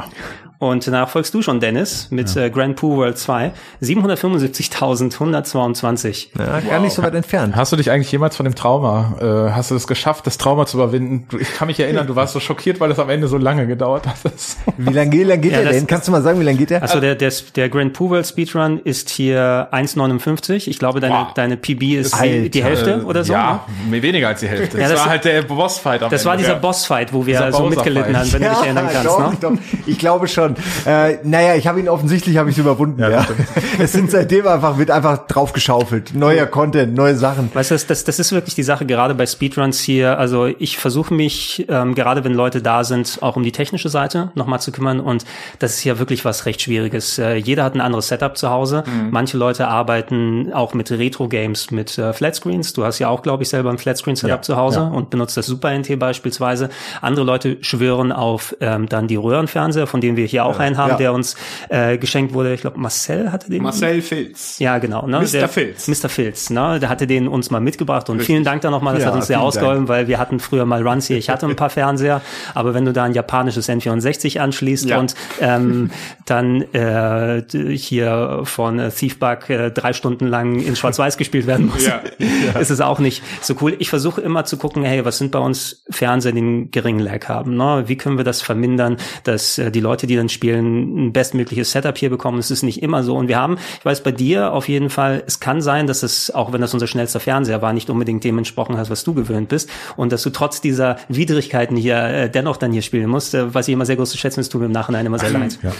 Und danach folgst du schon, Dennis, mit äh, Grand Poo World 2, 775.122. Ja, gar nicht so weit entfernt. Hast du dich eigentlich jemals von dem Trauma, äh, hast du es geschafft, das Trauma zu überwinden? Du- Ich kann mich erinnern, du warst so schockiert, weil es am Ende so lange gedauert hat. Wie lange wie lang geht Ja, der das- denn? Kannst du mal sagen, wie lange geht der? Also der, der, der Grand Poo World Speedrun ist hier 1,59. Ich glaube, deine, Wow. deine PB ist Alter. die, Hälfte oder so. ne? Ja, mehr weniger als die Hälfte. Ja, das, das- war halt der Bossfight am Das war Ende. dieser Ja. Bossfight, wo wir Dieser so mitgelitten haben, wenn du dich erinnern kannst. doch, ne? doch. Ich glaube schon. Äh, naja, ich habe ihn offensichtlich habe ich überwunden. Ja, das Es sind seitdem einfach wird einfach drauf geschaufelt. Neuer Content, neue Sachen. Weißt du, das, das, das ist wirklich die Sache, gerade bei Speedruns hier. Also ich versuche mich, ähm, gerade wenn Leute da sind, auch um die technische Seite nochmal zu kümmern. Und das ist ja wirklich was recht Schwieriges. Äh, jeder hat ein anderes Setup zu Hause. Manche Leute arbeiten auch mit Retro-Games, mit äh, Flatscreens. Du hast ja auch, glaube ich, selber ein Flatscreen-Setup Ja, zu Hause ja. und benutzt das Super NT beispielsweise. Andere Leute schwören auf ähm, dann die Röhrenfernseher, von denen wir hier auch einen haben, Ja. der uns äh, geschenkt wurde. Ich glaube, Marcel hatte den. Marcel Filz. Ja, genau. Ne? Mr. Der, Filz. Mr. Filz, ne? Der hatte den uns mal mitgebracht und vielen Dank da nochmal, das Ja, hat uns sehr ausgeholfen, weil wir hatten früher mal Runs hier, ich hatte ein paar Fernseher, aber wenn du da ein japanisches N64 anschließt Ja. und ähm, dann äh, hier von äh, Thiefbug äh, drei Stunden lang in Schwarz-Weiß gespielt werden muss, Ja. ist es auch nicht so cool. Ich versuche immer zu gucken, hey, was sind bei uns Fernseher, die einen geringen Lag haben? Ne? Wie können wir das vermindern, dass äh, die Leute, die dann spielen, ein bestmögliches Setup hier bekommen? Es ist nicht immer so. Und wir haben, ich weiß bei dir auf jeden Fall, es kann sein, dass es, auch wenn das unser schnellster Fernseher war, nicht unbedingt dem entsprochen hat, was du gewöhnt bist. Und dass du trotz dieser Widrigkeiten hier äh, dennoch dann hier spielen musst, äh, was ich immer sehr groß zu schätzen ist, tut mir im Nachhinein immer sehr leid. Ja.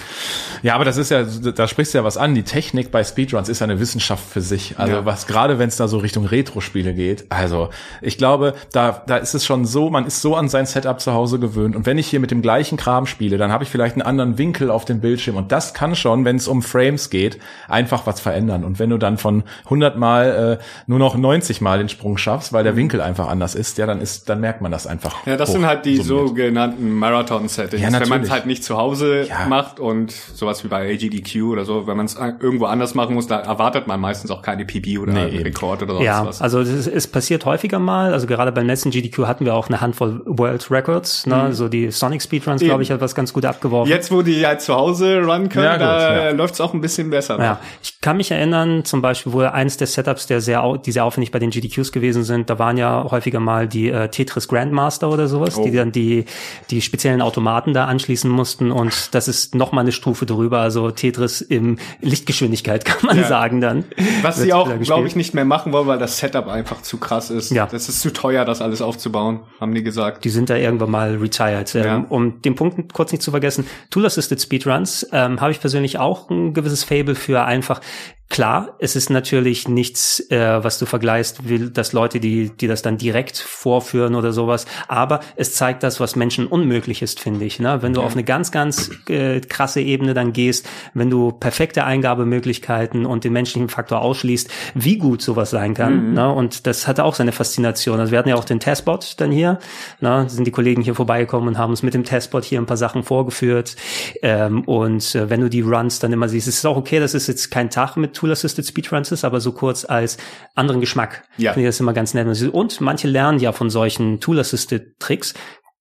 ja, aber das ist ja, da sprichst du ja was an. Die Technik bei Speedruns ist ja eine Wissenschaft für sich. Also Ja. was gerade, wenn es da so Richtung Retro-Spiele geht. Also ich glaube, da, da ist es schon so, man ist so an sein Setup zu Hause gewöhnt. Und wenn ich hier mit dem gleichen Kram spiele, dann habe ich vielleicht einen anderen Winkel auf dem Bildschirm. Und das kann schon, wenn es um Frames geht, einfach was verändern. Und wenn du dann von 100 Mal äh, nur noch 90 Mal den Sprung schaffst, weil der Winkel einfach anders ist, ja, dann ist, dann merkt man das einfach. Ja, das hoch sind halt die summiert. sogenannten Marathon-Settings. Ja, wenn man es halt nicht zu Hause Ja. macht und sowas wie bei AGDQ oder so, wenn man es irgendwo anders machen muss, da erwartet man meistens auch keine PB oder Nee. Rekord oder sonst Ja, was. also es, es passiert häufiger mal. Also gerade beim letzten GDQ hatten wir auch eine Handvoll World Records. Ne? So die Sonic Speedruns, glaube ich, hat was ganz gut abgeworfen. Jetzt, wo die halt zu Hause run können, Ja, gut, da ja. läuft's auch ein bisschen besser. Ja, ich kann mich erinnern, zum Beispiel, wo eins der Setups, der sehr, die sehr aufwendig bei den GDQs gewesen sind, da waren ja häufiger mal die äh, Tetris Grandmaster oder sowas, Oh. die dann die, die speziellen Automaten da anschließen mussten und das ist noch mal eine Stufe drüber, also Tetris im Lichtgeschwindigkeit kann man Ja. sagen dann. Was sie auch, glaube ich, nicht mehr machen wollen, weil das Setup einfach zu krass ist. Ja. Das ist zu teuer, das alles aufzubauen, haben die gesagt. Die sind da irgendwann mal retired. Ähm. Um den Punkt kurz nicht zu vergessen, Tool-Assisted Speedruns ähm, habe ich persönlich auch ein gewisses Fable für einfach Klar, es ist natürlich nichts, äh, was du vergleichst, will, dass Leute, die, die das dann direkt vorführen oder sowas, aber es zeigt das, was Menschen unmöglich ist, finde ich. Ne? Wenn du auf eine ganz, ganz äh, krasse Ebene dann gehst, wenn du perfekte Eingabemöglichkeiten und den menschlichen Faktor ausschließt, wie gut sowas sein kann. Ne? Und das hatte auch seine Faszination. Also wir hatten ja auch den Testbot dann hier, ne? sind die Kollegen hier vorbeigekommen und haben uns mit dem Testbot hier ein paar Sachen vorgeführt. Ähm, und äh, wenn du die Runs dann immer siehst, es ist auch okay, das ist jetzt kein Tag mit Tool-Assisted Speedruns ist, aber so kurz als anderen Geschmack. Ja. Finde ich das immer ganz nett. Und manche lernen ja von solchen Tool-Assisted Tricks.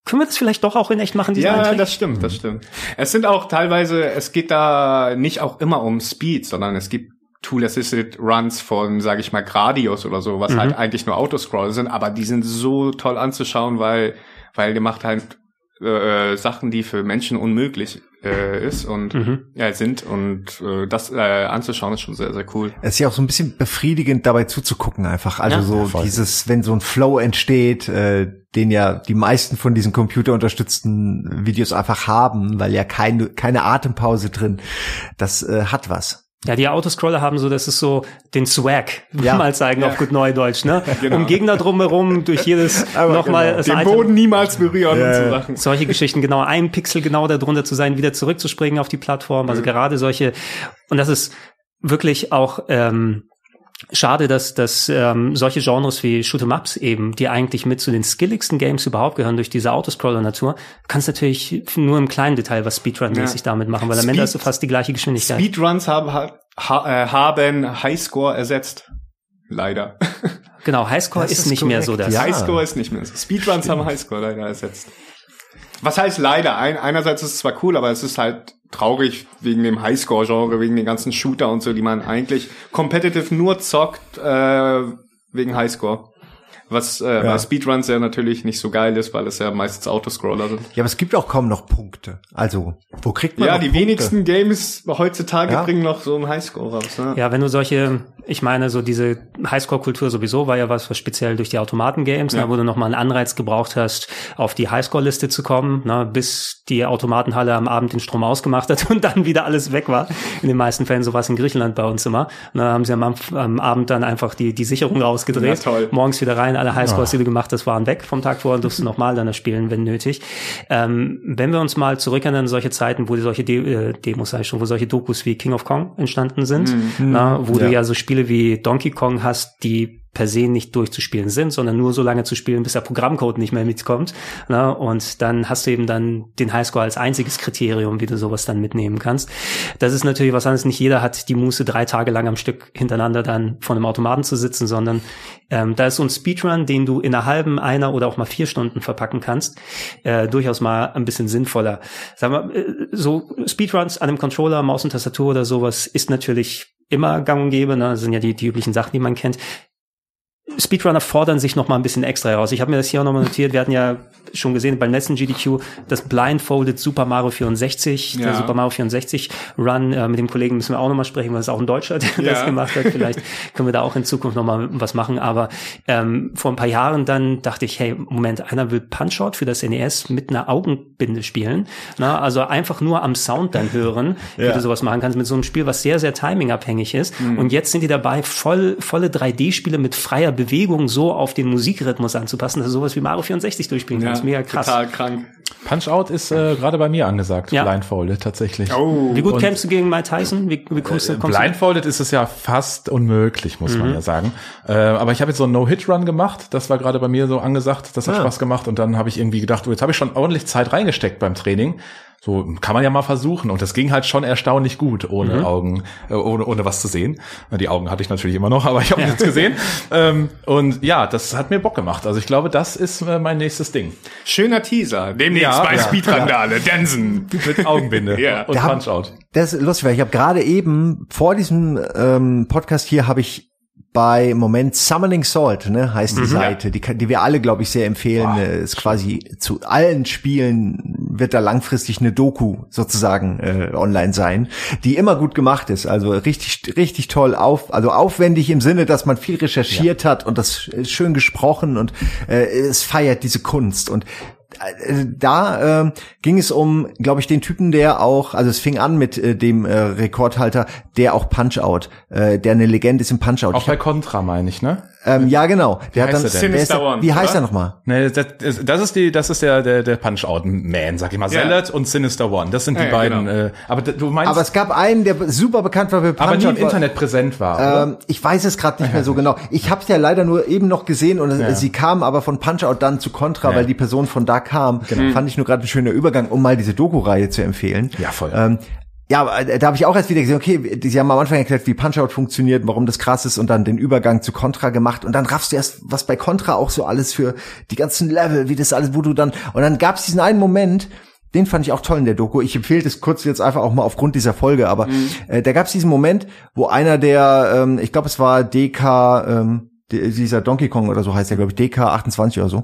Können wir das vielleicht doch auch in echt machen, Ja, das stimmt, das stimmt. Es sind auch teilweise, es geht da nicht auch immer um Speed, sondern es gibt Tool-Assisted Runs von, sage ich mal, Gradius oder so, was halt Mhm. eigentlich nur Autoscroll sind, aber die sind so toll anzuschauen, weil, weil der macht halt äh, Sachen, die für Menschen unmöglich äh, ist und Mhm. ja sind und äh, das äh, anzuschauen ist schon sehr, sehr cool. Es ist ja auch so ein bisschen befriedigend dabei zuzugucken einfach. Also Ja, so voll. dieses, wenn so ein Flow entsteht, äh, den ja die meisten von diesen computerunterstützten Videos einfach haben, weil ja keine, keine Atempause drin, das äh, hat was. Ja, die Autoscroller haben so, das ist so den Swag, Ja. mal zeigen auf gut Neudeutsch, ne? Um Gegner drumherum durch jedes nochmal genau. Den Item- Boden niemals berühren und so Sachen. solche Geschichten, genau ein Pixel genau darunter zu sein, wieder zurückzuspringen auf die Plattform. Also gerade solche, und das ist wirklich auch ähm, schade, dass, dass ähm, solche Genres wie Shoot'em Ups eben, die eigentlich mit zu den skilligsten Games überhaupt gehören durch diese Autoscroller-Natur, kannst natürlich nur im kleinen Detail was Speedrun-mäßig Ja. damit machen, weil am Speed- Ende hast du fast die gleiche Geschwindigkeit. Speedruns haben, ha, ha, äh, haben Highscore ersetzt. Leider. genau, Highscore ist, ist nicht mehr so korrekt, das. ja. Highscore ist nicht mehr so. Speedruns haben Highscore leider ersetzt. Was heißt leider? Ein, einerseits ist es zwar cool, aber es ist halt traurig wegen dem Highscore-Genre, wegen den ganzen Shooter und so, die man eigentlich competitive nur zockt äh, wegen Highscore. Was äh, bei Speedruns ja natürlich nicht so geil ist, weil es ja meistens Autoscroller sind. Ja, aber es gibt auch kaum noch Punkte. Also, wo kriegt man Ja, noch die Punkte? wenigsten Games heutzutage Ja. bringen noch so einen Highscore raus. Ne? Ja, wenn du solche, ich meine, so diese Highscore-Kultur sowieso war ja was, was speziell durch die Automaten-Games, Ja. ne, wo du nochmal einen Anreiz gebraucht hast, auf die Highscore-Liste zu kommen, ne, bis die Automatenhalle am Abend den Strom ausgemacht hat und dann wieder alles weg war. In den meisten Fällen, so war es in Griechenland bei uns immer. Und dann haben sie am, Am- am Abend dann einfach die, die Sicherung rausgedreht. Ja, toll. Morgens wieder rein, alle Highscores, die du gemacht hast, waren weg vom Tag vorher und durfst nochmal dann das spielen, wenn nötig. Ähm, wenn wir uns mal zurückerinnern an solche Zeiten, wo solche De äh, Demos, sag ich schon, wo solche Dokus wie King of Kong entstanden sind, na, wo du ja so Spiele wie Donkey Kong hast, die per se nicht durchzuspielen sind, sondern nur so lange zu spielen, bis der Programmcode nicht mehr mitkommt. Na, und dann hast du eben dann den Highscore als einziges Kriterium, wie du sowas dann mitnehmen kannst. Das ist natürlich was anderes. Nicht jeder hat die Muße, drei Tage lang am Stück hintereinander dann vor einem Automaten zu sitzen, sondern ähm, da ist so ein Speedrun, den du in einer halben, einer oder auch mal vier Stunden verpacken kannst, äh, durchaus mal ein bisschen sinnvoller. Sagen wir, äh, so Speedruns an einem Controller, Maus und Tastatur oder sowas ist natürlich immer gang und gäbe. Ne? Das sind ja die, die üblichen Sachen, die man kennt. Speedrunner fordern sich noch mal ein bisschen extra heraus. Ich habe mir das hier auch noch mal notiert. Wir hatten ja schon gesehen beim letzten GDQ das Blindfolded Super Mario 64, der Ja. Super Mario 64 Run. Äh, mit dem Kollegen müssen wir auch noch mal sprechen, weil es auch ein Deutscher, der Ja. das gemacht hat. Vielleicht können wir da auch in Zukunft noch mal was machen. Aber ähm, vor ein paar Jahren dann dachte ich, hey, Moment, einer will Punch-Out für das NES mit einer Augenbinde spielen. Na, also einfach nur am Sound dann hören, wie du sowas machen kannst mit so einem Spiel, was sehr, sehr timingabhängig ist. Und jetzt sind die dabei, voll, volle 3D-Spiele mit freier Bewegung so auf den Musikrhythmus anzupassen, dass du sowas wie Mario 64 durchspielen kannst. Mega krass. Total krank. Punch-Out ist äh, gerade bei mir angesagt, Ja. Blindfolded tatsächlich. Oh. Wie gut Und- kämpfst du gegen Mike Tyson? Wie, wie kommst du, kommst du? Blindfolded ist es ja fast unmöglich, muss man ja sagen. Äh, aber ich habe jetzt so einen No-Hit-Run gemacht. Das war gerade bei mir so angesagt. Das hat Ah. Spaß gemacht. Und dann habe ich irgendwie gedacht, oh, jetzt habe ich schon ordentlich Zeit reingesteckt beim Training. So kann man ja mal versuchen. Und das ging halt schon erstaunlich gut, ohne Augen, äh, ohne, ohne was zu sehen. Die Augen hatte ich natürlich immer noch, aber ich habe nichts gesehen. Ähm, und ja, das hat mir Bock gemacht. Also ich glaube, das ist äh, mein nächstes Ding. Schöner Teaser. Demnächst Ja, bei ja. Speedrandale. Dansen. Mit Augenbinde Ja. und Da Punch-Out. Das ist lustig, weil ich habe gerade eben vor diesem ähm, Podcast hier habe ich bei im Moment Summoning Salt, ne, heißt die Seite, die, kann- die wir alle, glaube ich, sehr empfehlen. äh, ist quasi zu allen Spielen wird da langfristig eine Doku sozusagen äh, online sein, die immer gut gemacht ist. Also richtig, richtig toll auf, also aufwendig im Sinne, dass man viel recherchiert hat und das ist schön gesprochen und äh, es feiert diese Kunst und äh, da ähm, ging es um, glaube ich, den Typen, der auch, also es fing an mit äh, dem äh, Rekordhalter, der auch Punch-Out, äh, der eine Legende ist im Punch-Out. Auch Ich bei Contra, meine ich, ne? Ähm, ja, genau. Der hat heißt dann, er denn? wer ist Sinister der, One, wie heißt oder? er nochmal? Ne, das, ist- das ist die, das ist der der der Punch Out Man, sag ich mal. Ja. Zealot und Sinister One. Das sind die Ja, ja, beiden. genau. Äh, aber du meinst, Aber es gab einen, der super bekannt war für aber nie im Punch-Out. war- Internet präsent war. oder? Ähm, ich weiß es gerade nicht mehr so genau. Ich habe es ja leider nur eben noch gesehen und es- sie kam aber von Punch-Out dann zu Contra, Ja. weil die Person von da kam. Genau. Fand ich nur gerade ein schöner Übergang, um mal diese Doku-Reihe zu empfehlen. Ja, voll. Ähm, ja, äh, da habe ich auch erst wieder gesehen, okay, sie haben am Anfang erklärt, wie Punch-Out funktioniert, warum das krass ist und dann den Übergang zu Contra gemacht und dann raffst du erst, was bei Contra auch so alles für die ganzen Level, wie das alles, wo du dann, und dann gab es diesen einen Moment, den fand ich auch toll in der Doku. Ich empfehle das kurz jetzt einfach auch mal aufgrund dieser Folge, aber mhm. äh, da gab es diesen Moment, wo einer der, ähm, ich glaube, es war DK, ähm, dieser Donkey Kong oder so heißt der, glaube ich, DK 28 oder so.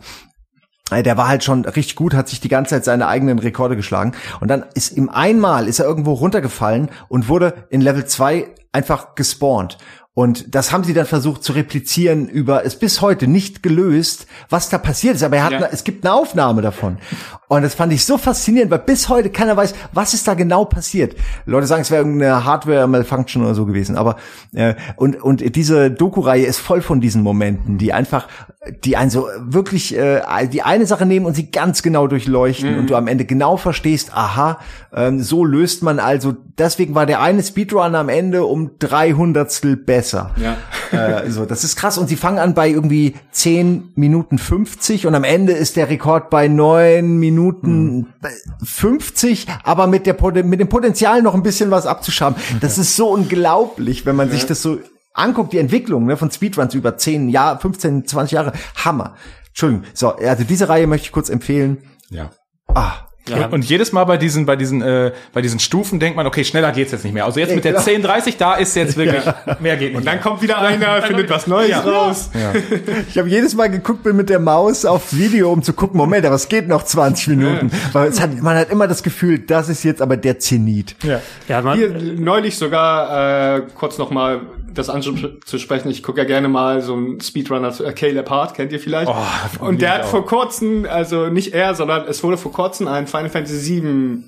Äh, der war halt schon richtig gut, hat sich die ganze Zeit seine eigenen Rekorde geschlagen. Und dann ist ihm einmal, ist er irgendwo runtergefallen und wurde in Level 2 einfach gespawnt. Und das haben sie dann versucht zu replizieren über, ist bis heute nicht gelöst, was da passiert ist. Aber er hat, ja. eine, es gibt eine Aufnahme davon. Und das fand ich so faszinierend, weil bis heute keiner weiß, was ist da genau passiert. Leute sagen, es wäre irgendeine Hardware-Malfunction oder so gewesen. Aber, äh, und, und diese Doku-Reihe ist voll von diesen Momenten, die einfach, die einen so wirklich, äh, die eine Sache nehmen und sie ganz genau durchleuchten mhm. und du am Ende genau verstehst, aha, ähm, so löst man also, deswegen war der eine Speedrun am Ende um dreihundertstel besser. Ja. Äh, so, das ist krass. Und sie fangen an bei irgendwie 10 Minuten 50 und am Ende ist der Rekord bei 9 Minuten mhm. 50, aber mit, der, mit dem Potenzial noch ein bisschen was abzuschaben. Das ist so unglaublich, wenn man ja. sich das so anguckt, die Entwicklung ne, von Speedruns über 10 Jahre, 15, 20 Jahre. Hammer. Entschuldigung. So, also diese Reihe möchte ich kurz empfehlen. Ja. Ah, ja. Und, und, jedes Mal bei diesen, bei diesen, äh, bei diesen Stufen denkt man, okay, schneller geht's jetzt nicht mehr. Also jetzt ja, mit der 1030, da ist jetzt wirklich, ja. mehr geht nicht. Und dann kommt wieder einer, findet was Neues ja. raus. Ja. Ich habe jedes Mal geguckt, bin mit der Maus aufs Video, um zu gucken, Moment, aber es geht noch 20 Minuten. Weil es hat, man hat immer das Gefühl, das ist jetzt aber der Zenit. Ja. Ja, man, Hier, neulich sogar, äh, kurz noch mal das anzusprechen, ich gucke ja gerne mal so ein Speedrunner, äh, Caleb Hart, kennt ihr vielleicht? Oh, und der hat auch. vor kurzem, also nicht er, sondern es wurde vor kurzem ein Final Fantasy VII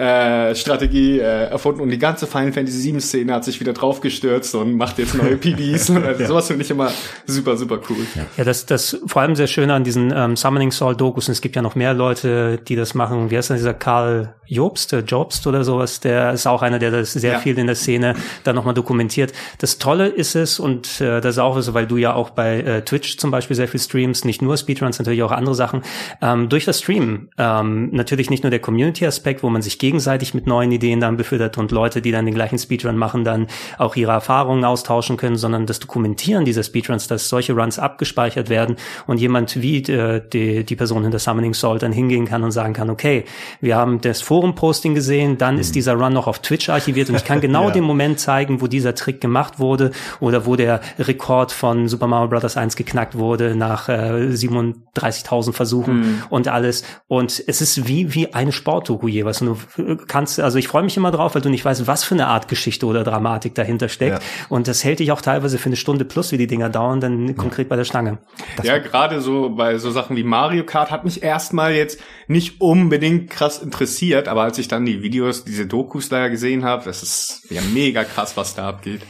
äh, Strategie äh, erfunden und die ganze Final Fantasy VII Szene hat sich wieder draufgestürzt und macht jetzt neue PDs. also ja. Sowas finde ich immer super, super cool. Ja, ja das, das vor allem sehr schön an diesen ähm, Summoning Soul Dokus und es gibt ja noch mehr Leute, die das machen. Wie heißt denn dieser Karl Jobst, äh, Jobst oder sowas? Der ist auch einer, der das sehr ja. viel in der Szene dann nochmal dokumentiert. Das Tolle ist es und äh, das ist auch so, weil du ja auch bei äh, Twitch zum Beispiel sehr viel streamst, nicht nur Speedruns, natürlich auch andere Sachen. Ähm, durch das Stream ähm, natürlich nicht nur der Community-Aspekt, wo man sich gegenseitig mit neuen Ideen dann befüttert und Leute, die dann den gleichen Speedrun machen, dann auch ihre Erfahrungen austauschen können, sondern das Dokumentieren dieser Speedruns, dass solche Runs abgespeichert werden und jemand wie äh, die, die Person hinter Summoning Salt dann hingehen kann und sagen kann, okay, wir haben das Forum-Posting gesehen, dann mhm. ist dieser Run noch auf Twitch archiviert und ich kann genau ja. den Moment zeigen, wo dieser Trick gemacht wurde oder wo der Rekord von Super Mario Bros. 1 geknackt wurde nach äh, 37.000 Versuchen mhm. und alles. Und es ist wie, wie eine Sportdoku jeweils. Du kannst, also ich freue mich immer drauf, weil du nicht weißt, was für eine Art Geschichte oder Dramatik dahinter steckt. Ja. Und das hält dich auch teilweise für eine Stunde plus, wie die Dinger dauern, dann ja. konkret bei der Stange. Das ja, gerade so bei so Sachen wie Mario Kart hat mich erstmal jetzt nicht unbedingt krass interessiert, aber als ich dann die Videos, diese Dokus da gesehen habe, das ist ja mega krass, was da abgeht.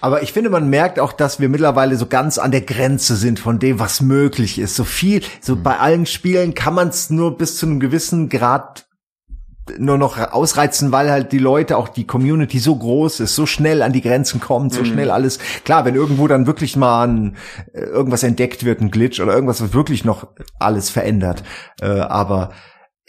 Aber ich finde, man merkt auch, dass wir mittlerweile so ganz an der Grenze sind von dem, was möglich ist. So viel, so bei allen Spielen kann man es nur bis zu einem gewissen Grad nur noch ausreizen, weil halt die Leute, auch die Community so groß ist, so schnell an die Grenzen kommt, so mhm. schnell alles. Klar, wenn irgendwo dann wirklich mal ein, äh, irgendwas entdeckt wird, ein Glitch oder irgendwas, was wirklich noch alles verändert. Äh, aber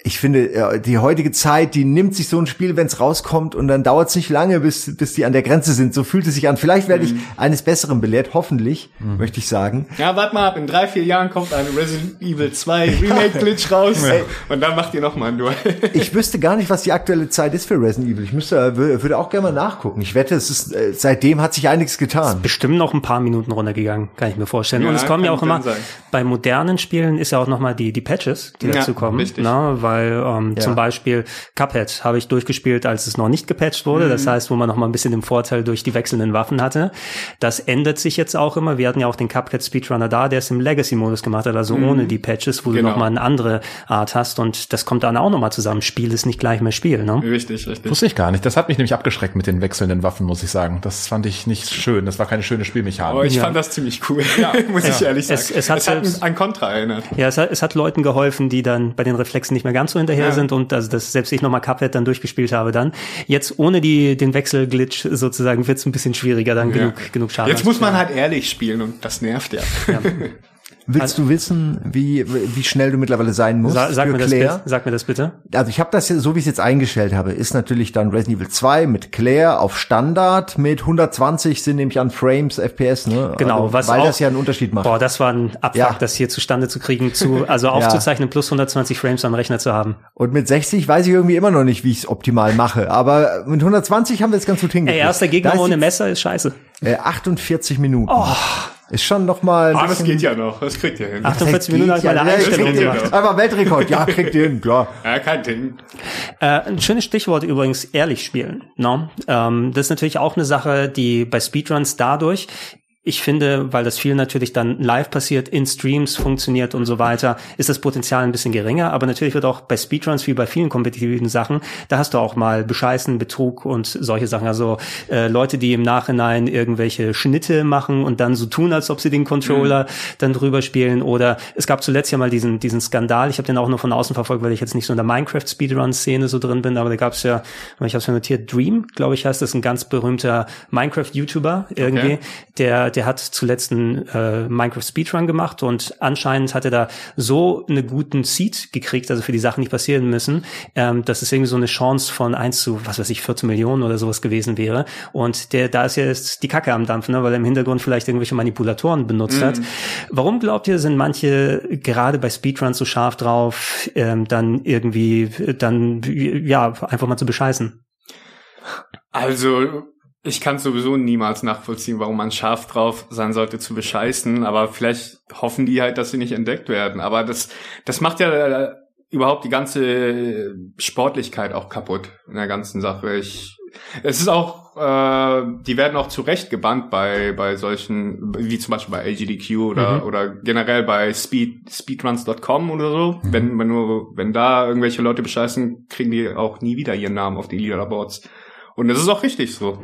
ich finde, die heutige Zeit, die nimmt sich so ein Spiel, wenn es rauskommt und dann dauert es nicht lange, bis, bis die an der Grenze sind. So fühlt es sich an. Vielleicht werde ich mhm. eines Besseren belehrt, hoffentlich, mhm. möchte ich sagen. Ja, warte mal ab, in drei, vier Jahren kommt ein Resident Evil 2 Remake-Glitch raus ja. und dann macht ihr noch mal ein Duell. ich wüsste gar nicht, was die aktuelle Zeit ist für Resident Evil. Ich müsste, würde auch gerne mal nachgucken. Ich wette, es ist, äh, seitdem hat sich einiges getan. Ist bestimmt noch ein paar Minuten runtergegangen, kann ich mir vorstellen. Ja, und es kommen ja auch immer, sein. bei modernen Spielen ist ja auch noch mal die, die Patches, die ja, dazu kommen. Richtig. Na, ne, weil ähm, ja. Zum Beispiel Cuphead habe ich durchgespielt, als es noch nicht gepatcht wurde. Mhm. Das heißt, wo man noch mal ein bisschen den Vorteil durch die wechselnden Waffen hatte. Das ändert sich jetzt auch immer. Wir hatten ja auch den Cuphead Speedrunner da, der es im Legacy-Modus gemacht hat, also mhm. ohne die Patches, wo genau. du noch mal eine andere Art hast. Und das kommt dann auch noch mal zusammen. Spiel ist nicht gleich mehr Spiel. Ne? Richtig, richtig. Wusste ich gar nicht. Das hat mich nämlich abgeschreckt mit den wechselnden Waffen, muss ich sagen. Das fand ich nicht schön. Das war keine schöne Spielmechanik. Aber ich ja. fand das ziemlich cool, ja. muss ja. ich ehrlich sagen. Es, es hat, es hat an Contra erinnert. Ja, es hat, es hat Leuten geholfen, die dann bei den Reflexen nicht mehr ganz so hinterher sind und also das selbst ich nochmal Cuphead dann durchgespielt habe dann. Jetzt ohne die, den Wechselglitch sozusagen wird es ein bisschen schwieriger, dann ja. genug, genug Schaden. Jetzt muss man halt ehrlich spielen und das nervt ja. ja. Willst du wissen, wie, wie schnell du mittlerweile sein musst Sa sag, für mir das Claire? bitte, sag mir das bitte. Also ich habe das, so wie ich es jetzt eingestellt habe, ist natürlich dann Resident Evil 2 mit Claire auf Standard, mit 120 sind nämlich an Frames FPS, ne? Genau, also, was Weil auch, das ja einen Unterschied macht. Boah, das war ein Abfuck, Ja. das hier zustande zu kriegen, zu, also aufzuzeichnen, plus 120 Frames am Rechner zu haben. Und mit 60 weiß ich irgendwie immer noch nicht, wie ich es optimal mache. Aber mit 120 haben wir es ganz gut hingekriegt. Ey, erster Gegner ohne Messer ist scheiße. Äh, 48 Minuten. Oh. Ist schon noch mal. ein Ah, das bisschen- geht ja noch. Das kriegt ihr hin. 48 geht Minuten habe ich ja. meine Ja, Einstellung gemacht. Einfach Weltrekord. Ja, kriegt ihr hin, klar. Ja, kein Ding. Äh, ein schönes Stichwort übrigens, ehrlich spielen. No? Ähm, das ist natürlich auch eine Sache, die bei Speedruns dadurch, ich finde, weil das viel natürlich dann live passiert, in Streams funktioniert und so weiter, ist das Potenzial ein bisschen geringer. Aber natürlich wird auch bei Speedruns wie bei vielen kompetitiven Sachen, da hast du auch mal Bescheißen, Betrug und solche Sachen. Also äh, Leute, die im Nachhinein irgendwelche Schnitte machen und dann so tun, als ob sie den Controller dann drüber spielen. Oder es gab zuletzt ja mal diesen, diesen Skandal, ich habe den auch nur von außen verfolgt, weil ich jetzt nicht so in der Minecraft-Speedrun-Szene so drin bin, aber da gab es ja, ich habe es ja notiert, Dream, glaube ich, heißt das, ein ganz berühmter Minecraft-YouTuber irgendwie, Okay. der, der hat zuletzt einen äh, Minecraft-Speedrun gemacht und anscheinend hat er da so einen guten Seed gekriegt, also für die Sachen, die passieren müssen, ähm, dass es irgendwie so eine Chance von 1 zu, was weiß ich, 14 Millionen oder sowas gewesen wäre. Und der, da ist jetzt die Kacke am Dampfen, ne, weil er im Hintergrund vielleicht irgendwelche Manipulatoren benutzt hat. Warum glaubt ihr, sind manche gerade bei Speedruns so scharf drauf, ähm, dann irgendwie, dann, ja, einfach mal zu bescheißen? Also, ich kann sowieso niemals nachvollziehen, warum man scharf drauf sein sollte zu bescheißen, aber vielleicht hoffen die halt, dass sie nicht entdeckt werden. Aber das, das macht ja äh, überhaupt die ganze Sportlichkeit auch kaputt in der ganzen Sache. Ich, es ist auch, äh, die werden auch zurecht gebannt bei, bei solchen, wie zum Beispiel bei AGDQ oder, oder generell bei Speed, speedruns.com oder so. Wenn, wenn nur, wenn da irgendwelche Leute bescheißen, kriegen die auch nie wieder ihren Namen auf die Leaderboards. Und das ist auch richtig so.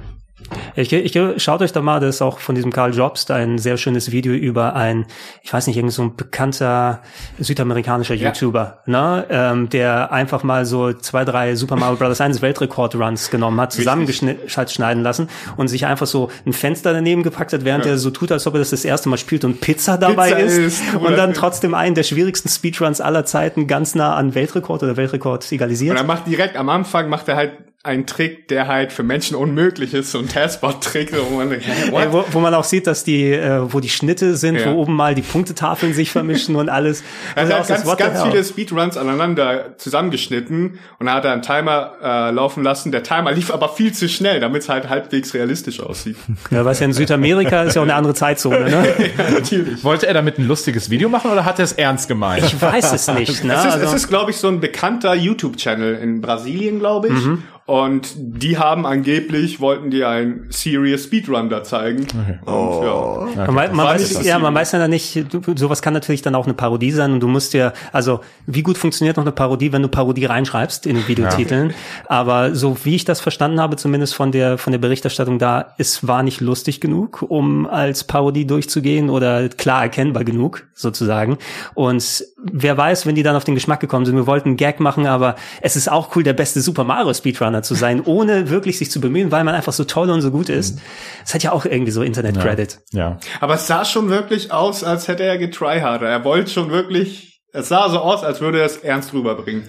Ich, ich, schaut euch da mal, das ist auch von diesem Karl Jobst ein sehr schönes Video über ein, ich weiß nicht, irgend so ein bekannter südamerikanischer Ja. YouTuber, ne, ähm, der einfach mal so zwei, drei Super Mario Bros. 1 Weltrekord-Runs genommen hat, zusammengeschneiden lassen und sich einfach so ein Fenster daneben gepackt hat, während Ja. er so tut, als ob er das das erste Mal spielt und Pizza dabei Pizza ist, isst, und dann trotzdem einen der schwierigsten Speedruns aller Zeiten ganz nah an Weltrekord oder Weltrekord Und egalisiert. er macht direkt am Anfang macht er halt einen Trick, der halt für Menschen unmöglich ist, so ein Taskbot-Trick, wo man denkt, wo, wo man auch sieht, dass die, äh, wo die Schnitte sind, Ja. wo oben mal die Punketafeln sich vermischen und alles. Er Also hat auch das, ganz, ganz viele Speedruns aneinander zusammengeschnitten und dann hat er einen Timer äh, laufen lassen. Der Timer lief aber viel zu schnell, damit es halt halbwegs realistisch aussieht. Ja, was ja in Südamerika ist ja auch eine andere Zeitzone, ne? Natürlich. Wollte er damit ein lustiges Video machen oder hat er es ernst gemeint? Ich weiß es nicht, ne? Es ist, Also, es ist glaube ich, so ein bekannter YouTube-Channel in Brasilien, glaube ich. Mhm. Und die haben angeblich, wollten die ein Serious Speedrun da zeigen. Und, ja. man, man weiß, nicht so ja, man weiß ja nicht, du, sowas kann natürlich dann auch eine Parodie sein und du musst ja, also wie gut funktioniert noch eine Parodie, wenn du Parodie reinschreibst in den Videotiteln. Aber so wie ich das verstanden habe, zumindest von der von der Berichterstattung da, es war nicht lustig genug, um als Parodie durchzugehen oder klar erkennbar genug sozusagen. Und wer weiß, wenn die dann auf den Geschmack gekommen sind, wir wollten einen Gag machen, aber es ist auch cool, der beste Super Mario Speedrunner zu sein, ohne wirklich sich zu bemühen, weil man einfach so toll und so gut ist. Das hat ja auch irgendwie so Internet-Credit. Ja. Aber es sah schon wirklich aus, als hätte er getryharder. Er wollte schon wirklich, es sah so aus, als würde er es ernst rüberbringen.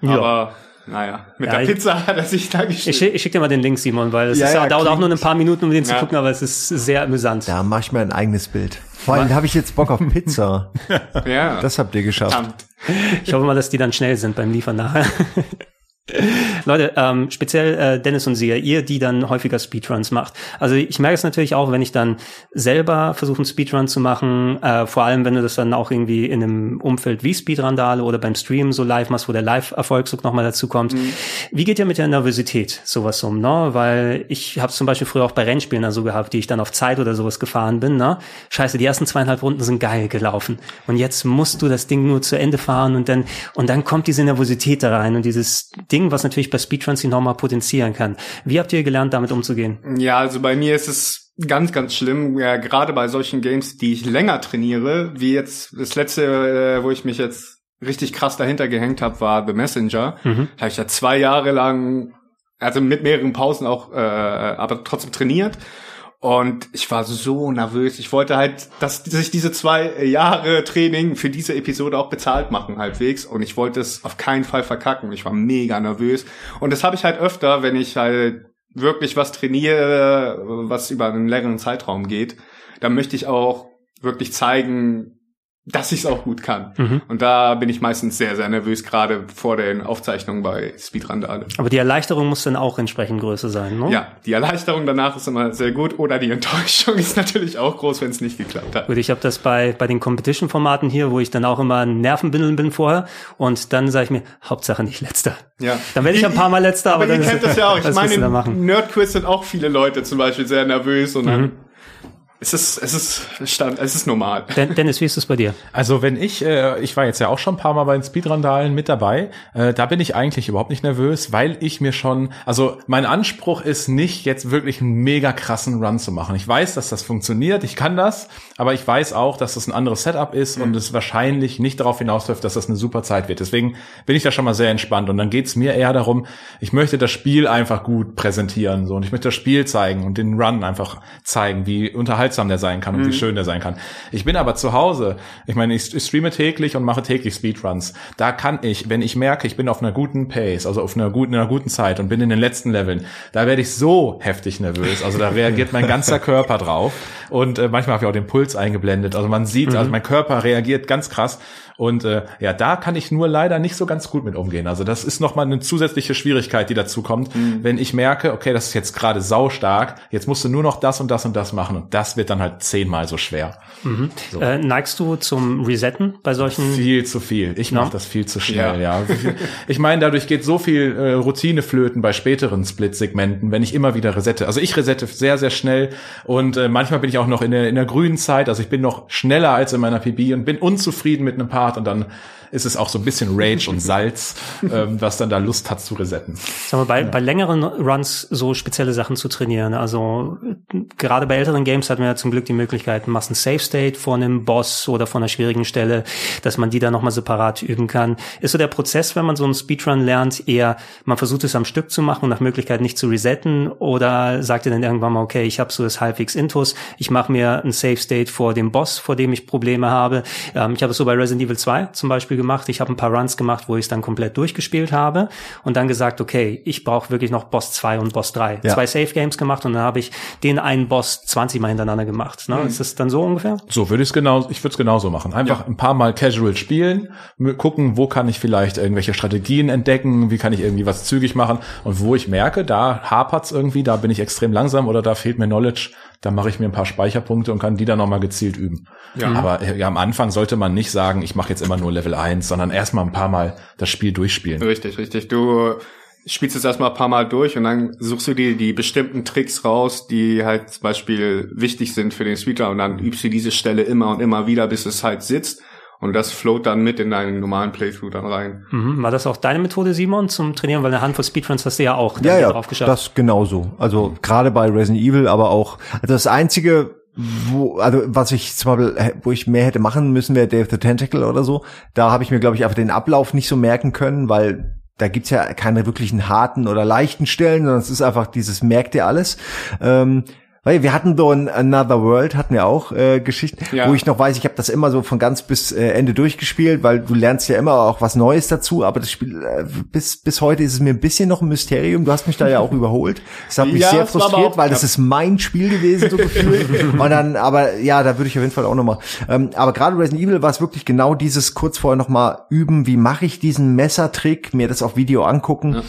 Ja. Aber, naja, mit Ja, der ich- Pizza hat er sich da Ich, gestellt. schick- ich schicke dir mal den Link, Simon, weil es Ja, ist, ja, dauert auch nur ein paar Minuten, um den zu Ja. gucken, aber es ist sehr amüsant. Da mache ich mir ein eigenes Bild. Vor allem habe ich jetzt Bock auf Pizza. ja. Das habt ihr geschafft. Verdammt. Ich hoffe mal, dass die dann schnell sind beim Liefern nachher. Leute, ähm, speziell äh, Dennis und Sia, ihr, die dann häufiger Speedruns macht. Also ich merke es natürlich auch, wenn ich dann selber versuche, einen Speedrun zu machen, äh, vor allem wenn du das dann auch irgendwie in einem Umfeld wie Speedrandale oder beim Stream so live machst, wo der Live-Erfolgszug nochmal dazu kommt. Wie geht ihr mit der Nervosität sowas um, ne? Weil ich habe zum Beispiel früher auch bei Rennspielen dann so gehabt, die ich dann auf Zeit oder sowas gefahren bin, ne? Scheiße, die ersten zweieinhalb Runden sind geil gelaufen. Und jetzt musst du das Ding nur zu Ende fahren und dann, und dann kommt diese Nervosität da rein und dieses Ding, was natürlich bei Speedruns nochmal potenzieren kann. Wie habt ihr gelernt, damit umzugehen? Ja, also bei mir ist es ganz, ganz schlimm, ja, gerade bei solchen Games, die ich länger trainiere, wie jetzt das letzte, äh, wo ich mich jetzt richtig krass dahinter gehängt habe, war The Messenger. Mhm. Da habe ich ja zwei Jahre lang, also mit mehreren Pausen auch, äh, aber trotzdem trainiert. Und ich war so nervös. Ich wollte halt, dass sich diese zwei Jahre Training für diese Episode auch bezahlt machen, halbwegs. Und ich wollte es auf keinen Fall verkacken. Ich war mega nervös. Und das habe ich halt öfter, wenn ich halt wirklich was trainiere, was über einen längeren Zeitraum geht. Dann möchte ich auch wirklich zeigen, dass ich es auch gut kann. Mhm. Und da bin ich meistens sehr, sehr nervös, gerade vor den Aufzeichnungen bei Speedrandale. Aber die Erleichterung muss dann auch entsprechend größer sein, ne? Ja, die Erleichterung danach ist immer sehr gut. Oder die Enttäuschung ist natürlich auch groß, wenn es nicht geklappt hat. Gut, ich habe das bei, bei den Competition-Formaten hier, wo ich dann auch immer Nervenbindeln bin vorher. Und dann sage ich mir, Hauptsache nicht letzter. Ja. Dann werde ich ein paar Mal letzter. Aber, aber ihr kennt das ja auch. Ich meine, im Nerdquiz sind auch viele Leute zum Beispiel sehr nervös und dann mhm. Es ist, es ist Stand, es ist normal. Dennis, wie ist es bei dir? Also wenn ich, äh, ich war jetzt ja auch schon ein paar Mal bei den Speedrandalen mit dabei, äh, da bin ich eigentlich überhaupt nicht nervös, weil ich mir schon, also mein Anspruch ist nicht jetzt wirklich einen mega krassen Run zu machen. Ich weiß, dass das funktioniert, ich kann das, aber ich weiß auch, dass das ein anderes Setup ist mhm. und es wahrscheinlich nicht darauf hinausläuft, dass das eine super Zeit wird. Deswegen bin ich da schon mal sehr entspannt und dann geht's mir eher darum, ich möchte das Spiel einfach gut präsentieren so und ich möchte das Spiel zeigen und den Run einfach zeigen, wie unterhaltsam unterhaltsam der sein kann und mhm. wie schön der sein kann. Ich bin aber zu Hause. Ich meine, ich, streame täglich und mache täglich Speedruns. Da kann ich, wenn ich merke, ich bin auf einer guten Pace, also auf einer guten, einer guten Zeit und bin in den letzten Leveln, da werde ich so heftig nervös. Also da reagiert mein ganzer Körper drauf. Und äh, manchmal habe ich auch den Puls eingeblendet. Also man sieht, mhm. also mein Körper reagiert ganz krass. Und äh, ja, da kann ich nur leider nicht so ganz gut mit umgehen. Also das ist nochmal eine zusätzliche Schwierigkeit, die dazu kommt, mhm. wenn ich merke, okay, das ist jetzt gerade saustark, jetzt musst du nur noch das und das und das machen und das wird dann halt zehnmal so schwer. Mhm. So. Äh, neigst du zum Resetten bei solchen? Viel zu viel. Ich no? mache das viel zu schnell, ja. ja. ich meine, dadurch geht so viel äh, Routine flöten bei späteren Split-Segmenten, wenn ich immer wieder resette. Also ich resette sehr, sehr schnell und äh, manchmal bin ich auch noch in der, in der grünen Zeit, also ich bin noch schneller als in meiner PB und bin unzufrieden mit einem Part und dann ist es auch so ein bisschen Rage und Salz, ähm, was dann da Lust hat zu resetten. Sagen wir, bei, ja. bei längeren Runs so spezielle Sachen zu trainieren. Also gerade bei älteren Games hat man ja zum Glück die Möglichkeit, machst einen Safe State vor einem Boss oder vor einer schwierigen Stelle, dass man die dann nochmal separat üben kann. Ist so der Prozess, wenn man so einen Speedrun lernt, eher, man versucht es am Stück zu machen und nach Möglichkeit nicht zu resetten oder sagt ihr dann irgendwann mal, okay, ich habe so das halbwegs Intus, ich mache mir einen Safe State vor dem Boss, vor dem ich Probleme habe. Ähm, ich habe es so bei Resident Evil 2 zum Beispiel gemacht. Ich habe ein paar Runs gemacht, wo ich es dann komplett durchgespielt habe und dann gesagt, okay, ich brauche wirklich noch Boss 2 und Boss 3. Ja. Zwei Safe Games gemacht und dann habe ich den einen Boss 20 Mal hintereinander gemacht. Ne? Mhm. Ist das dann so ungefähr? So würde ich es genau, ich würde es genauso machen. Einfach ja. ein paar Mal casual spielen, gucken, wo kann ich vielleicht irgendwelche Strategien entdecken, wie kann ich irgendwie was zügig machen und wo ich merke, da hapert's irgendwie, da bin ich extrem langsam oder da fehlt mir Knowledge, da mache ich mir ein paar Speicherpunkte und kann die dann nochmal gezielt üben. Ja. Aber ja, am Anfang sollte man nicht sagen, ich mache jetzt immer nur Level 1, sondern erstmal ein paar Mal das Spiel durchspielen. Richtig, richtig. Du spielst es erstmal ein paar Mal durch und dann suchst du dir die bestimmten Tricks raus, die halt zum Beispiel wichtig sind für den Speedrun und dann übst du diese Stelle immer und immer wieder, bis es halt sitzt. Und das float dann mit in deinen normalen Playthrough dann rein. Mhm. War das auch deine Methode, Simon, zum Trainieren? Weil eine Handvoll Speedruns hast du ja auch ja, ja, drauf geschafft. das genauso. Also gerade bei Resident Evil, aber auch, also das einzige, wo, also was ich zum Beispiel, wo ich mehr hätte machen müssen, wäre Dave the Tentacle oder so. Da habe ich mir, glaube ich, einfach den Ablauf nicht so merken können, weil da gibt's ja keine wirklichen harten oder leichten Stellen, sondern es ist einfach dieses merkt ihr alles. Ähm, weil wir hatten so ein Another World, hatten wir auch äh, Geschichten, ja. wo ich noch weiß, ich habe das immer so von ganz bis äh, Ende durchgespielt, weil du lernst ja immer auch was Neues dazu, aber das Spiel äh, bis bis heute ist es mir ein bisschen noch ein Mysterium. Du hast mich da ja auch überholt. Das hat mich ja, sehr frustriert, weil das ist mein Spiel gewesen so gefühlt. Und dann, aber ja, da würde ich auf jeden Fall auch noch mal. Ähm, aber gerade Resident Evil war es wirklich genau dieses kurz vorher noch mal üben, wie mache ich diesen Messertrick, mir das auf Video angucken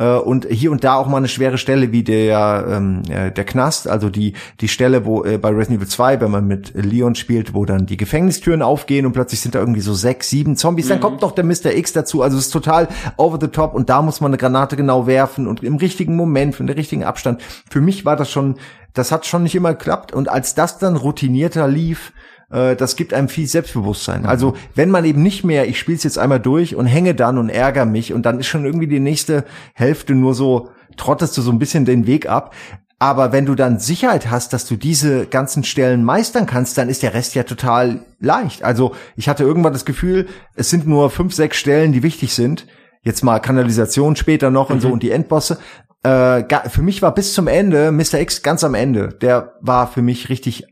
ja. äh, und hier und da auch mal eine schwere Stelle wie der ähm, äh, der Knast, also die die, die Stelle, wo äh, bei Resident Evil 2, wenn man mit Leon spielt, wo dann die Gefängnistüren aufgehen und plötzlich sind da irgendwie so sechs, sieben Zombies, mhm. dann kommt noch der Mr. X dazu. Also es ist total over the top und da muss man eine Granate genau werfen und im richtigen Moment, in der richtigen Abstand. Für mich war das schon, das hat schon nicht immer geklappt. Und als das dann routinierter lief, äh, das gibt einem viel Selbstbewusstsein. Mhm. Also wenn man eben nicht mehr, ich spiele es jetzt einmal durch und hänge dann und ärgere mich und dann ist schon irgendwie die nächste Hälfte nur so, trottest du so ein bisschen den Weg ab. Aber wenn du dann Sicherheit hast, dass du diese ganzen Stellen meistern kannst, dann ist der Rest ja total leicht. Also ich hatte irgendwann das Gefühl, es sind nur fünf, sechs Stellen, die wichtig sind. Jetzt mal Kanalisation später noch mhm. und so mhm. und die Endbosse. äh, für mich war bis zum Ende Mr. X ganz am Ende. Der war für mich richtig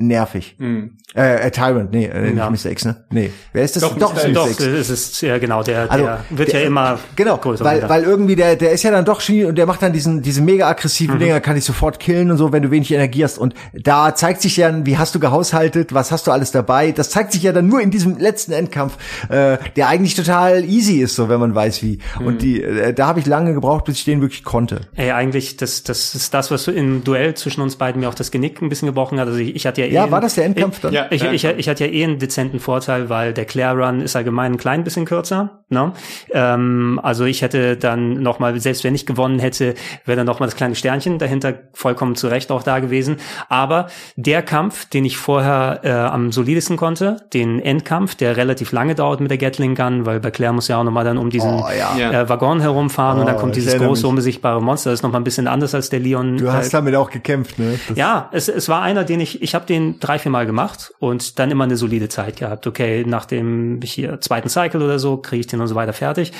nervig. Mhm. Äh, äh, Tyrant, nee, äh, ja. nicht Mr. X, ne? Nee. Wer ist das? Doch, doch, Mr. Doch, X. es ist ja genau, der, also, der wird der, ja immer genau, größer. Weil, weil irgendwie der, der ist ja dann doch und der macht dann diesen, diese mega aggressiven mhm. Dinger, kann ich sofort killen und so, wenn du wenig Energie hast. Und da zeigt sich ja, wie hast du gehaushaltet, was hast du alles dabei. Das zeigt sich ja dann nur in diesem letzten Endkampf, äh, der eigentlich total easy ist, so wenn man weiß wie. Mhm. Und die, äh, da habe ich lange gebraucht, bis ich den wirklich konnte. Ey, eigentlich, das, das ist das, was im Duell zwischen uns beiden mir auch das Genick ein bisschen gebrochen hat. Also ich, ich hatte ja eh. Ja, war das der Endkampf dann? Ja, ich, ich, ich, hatte ja eh einen dezenten Vorteil, weil der Claire Run ist allgemein ein klein bisschen kürzer. Ne? Ähm, also ich hätte dann nochmal, selbst wenn ich gewonnen hätte, wäre dann nochmal das kleine Sternchen dahinter vollkommen zurecht auch da gewesen. Aber der Kampf, den ich vorher äh, am solidesten konnte, den Endkampf, der relativ lange dauert mit der Gatling Gun, weil bei Claire muss ja auch nochmal dann um diesen oh, ja. äh, Waggon herumfahren oh, und dann kommt dieses große unbesichtbare Monster. Das ist nochmal ein bisschen anders als der Leon. Du hast äh, damit auch gekämpft, ne? Das ja, es, es war einer, den ich, ich habe den drei, vier Mal gemacht und dann immer eine solide Zeit gehabt. Okay, nach dem hier zweiten Cycle oder so kriege ich den und so weiter fertig.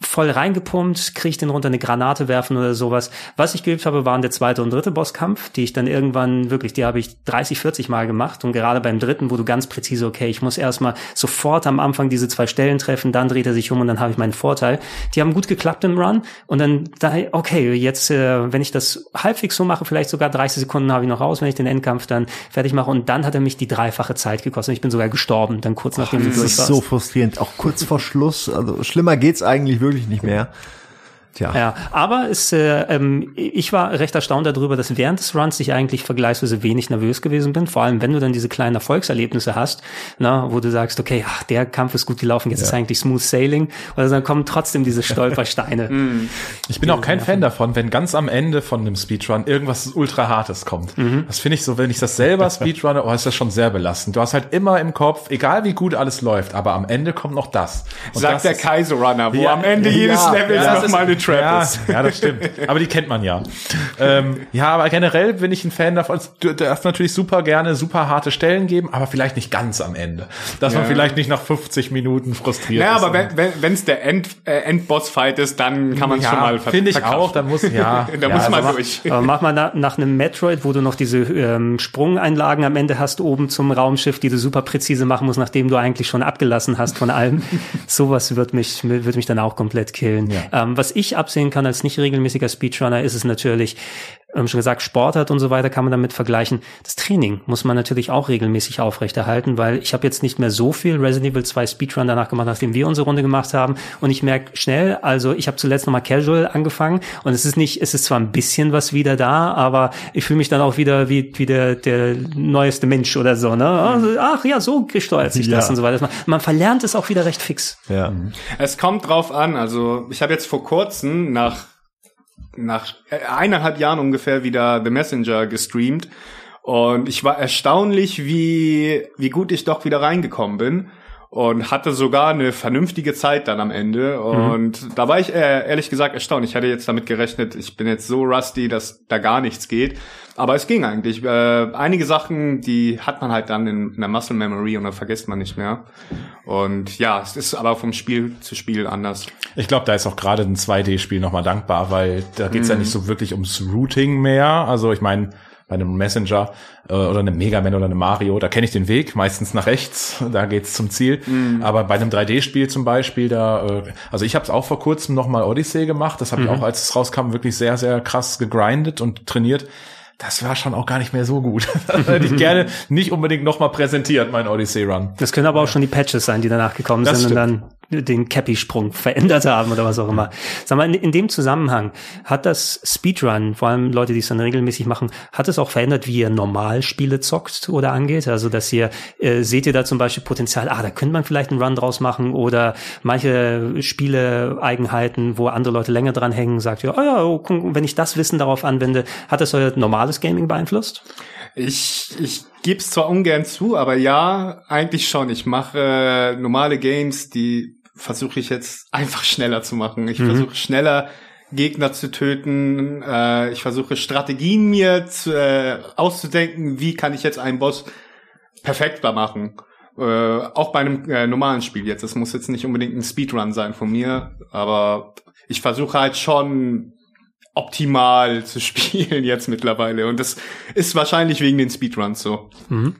Voll reingepumpt, kriege ich den runter eine Granate werfen oder sowas. Was ich geübt habe, waren der zweite und dritte Bosskampf, die ich dann irgendwann wirklich, die habe ich 30, 40 Mal gemacht und gerade beim dritten, wo du ganz präzise, okay, ich muss erstmal sofort am Anfang diese zwei Stellen treffen, dann dreht er sich um und dann habe ich meinen Vorteil. Die haben gut geklappt im Run und dann da, okay, jetzt, äh, wenn ich das halbwegs so mache, vielleicht sogar 30 Sekunden habe ich noch raus, wenn ich den Endkampf dann fertig mache und dann hat er mich die dreifache Zeit gekostet. Ich bin sogar gestorben, dann kurz nachdem du durch warst. Das ist so frustrierend, auch kurz vor Schluss. Also schlimmer geht's eigentlich wirklich nicht mehr. Tja. Ja, aber es, äh, ähm, ich war recht erstaunt darüber, dass während des Runs ich eigentlich vergleichsweise wenig nervös gewesen bin. Vor allem, wenn du dann diese kleinen Erfolgserlebnisse hast, na, wo du sagst, okay, ach, der Kampf ist gut gelaufen, jetzt ja. ist eigentlich smooth sailing. Oder dann kommen trotzdem diese Stolpersteine. Mhm. ich bin auch kein Fan davon, wenn ganz am Ende von einem Speedrun irgendwas ultra hartes kommt. Mhm. Das finde ich so, wenn ich das selber speedrunne, oh, ist das schon sehr belastend. Du hast halt immer im Kopf, egal wie gut alles läuft, aber am Ende kommt noch das. Und Sagt das der Kaiser Runner, wo ja, am Ende jedes ja, Level ja, noch mal eine Trap ja, ist. Ja, das stimmt. Aber die kennt man ja. ähm, ja, aber generell bin ich ein Fan davon. Du darfst natürlich super gerne super harte Stellen geben, aber vielleicht nicht ganz am Ende. Dass ja. man vielleicht nicht nach 50 Minuten frustriert ja, ist. Ja, aber wenn wenn es der End, äh, Endboss-Fight ist, dann kann man ja, schon mal Finde ich auch, dann muss, ja. da ja, muss man also durch. Aber mach mal nach, nach einem Metroid, wo du noch diese ähm, Sprungeinlagen am Ende hast, oben zum Raumschiff, die du super präzise machen musst, nachdem du eigentlich schon abgelassen hast von allem. Sowas wird mich, wird mich dann auch komplett killen. Ja. Ähm, was ich absehen kann als nicht regelmäßiger Speedrunner, ist es natürlich, ähm, schon gesagt, Sportart und so weiter kann man damit vergleichen. Das Training muss man natürlich auch regelmäßig aufrechterhalten, weil ich habe jetzt nicht mehr so viel Resident Evil 2 Speedrun danach gemacht, nachdem wir unsere Runde gemacht haben. Und ich merke schnell, also ich habe zuletzt nochmal Casual angefangen und es ist nicht, es ist zwar ein bisschen was wieder da, aber ich fühle mich dann auch wieder wie, wie der, der neueste Mensch oder so. Ne? Also, ach ja, so gesteuert sich ja. das und so weiter. Man, man verlernt es auch wieder recht fix. Ja. Es kommt drauf an. Also ich habe jetzt vor kurzem nach nach eineinhalb Jahren ungefähr wieder The Messenger gestreamt. Und ich war erstaunlich, wie, wie gut ich doch wieder reingekommen bin. Und hatte sogar eine vernünftige Zeit dann am Ende. Mhm. Und mhm. da war ich äh, ehrlich gesagt erstaunt. Ich hatte jetzt damit gerechnet, ich bin jetzt so rusty, dass da gar nichts geht. Aber es ging eigentlich. Äh, einige Sachen, die hat man halt dann in, in der Muscle Memory und dann vergisst man nicht mehr. Und ja, es ist aber vom Spiel zu Spiel anders. Ich glaube, da ist auch gerade ein 2D-Spiel nochmal dankbar, weil da geht's mhm. ja nicht so wirklich ums Routing mehr. Also ich meine, bei einem Messenger äh, oder einem Mega Man oder einem Mario, da kenne ich den Weg, meistens nach rechts, da geht's zum Ziel. Mhm. Aber bei einem 3D-Spiel zum Beispiel, da, äh, also ich habe es auch vor kurzem nochmal Odyssey gemacht, das habe mhm. ich auch, als es rauskam, wirklich sehr, sehr krass gegrindet und trainiert das war schon auch gar nicht mehr so gut. Das hätte ich gerne nicht unbedingt nochmal präsentiert, mein Odyssey Run. Das können aber auch schon die Patches sein, die danach gekommen das sind stimmt. und dann den Cappy-Sprung verändert haben oder was auch immer. Sag mal, in, in, dem Zusammenhang hat das Speedrun, vor allem Leute, die es dann regelmäßig machen, hat es auch verändert, wie ihr normal Spiele zockt oder angeht? Also, dass ihr, äh, seht ihr da zum Beispiel Potenzial, ah, da könnte man vielleicht einen Run draus machen oder manche Spiele-Eigenheiten, wo andere Leute länger dran hängen, sagt ihr, oh ja, oh, wenn ich das Wissen darauf anwende, hat das euer normales Gaming beeinflusst? Ich, ich gebe es zwar ungern zu, aber ja, eigentlich schon. Ich mache äh, normale Games, die versuche ich jetzt einfach schneller zu machen. Ich mhm. versuche schneller Gegner zu töten. Äh, ich versuche Strategien mir zu, äh, auszudenken, wie kann ich jetzt einen Boss perfektbar machen. Äh, auch bei einem äh, normalen Spiel jetzt. Es muss jetzt nicht unbedingt ein Speedrun sein von mir, aber ich versuche halt schon optimal zu spielen jetzt mittlerweile. Und das ist wahrscheinlich wegen den Speedruns so. Mhm.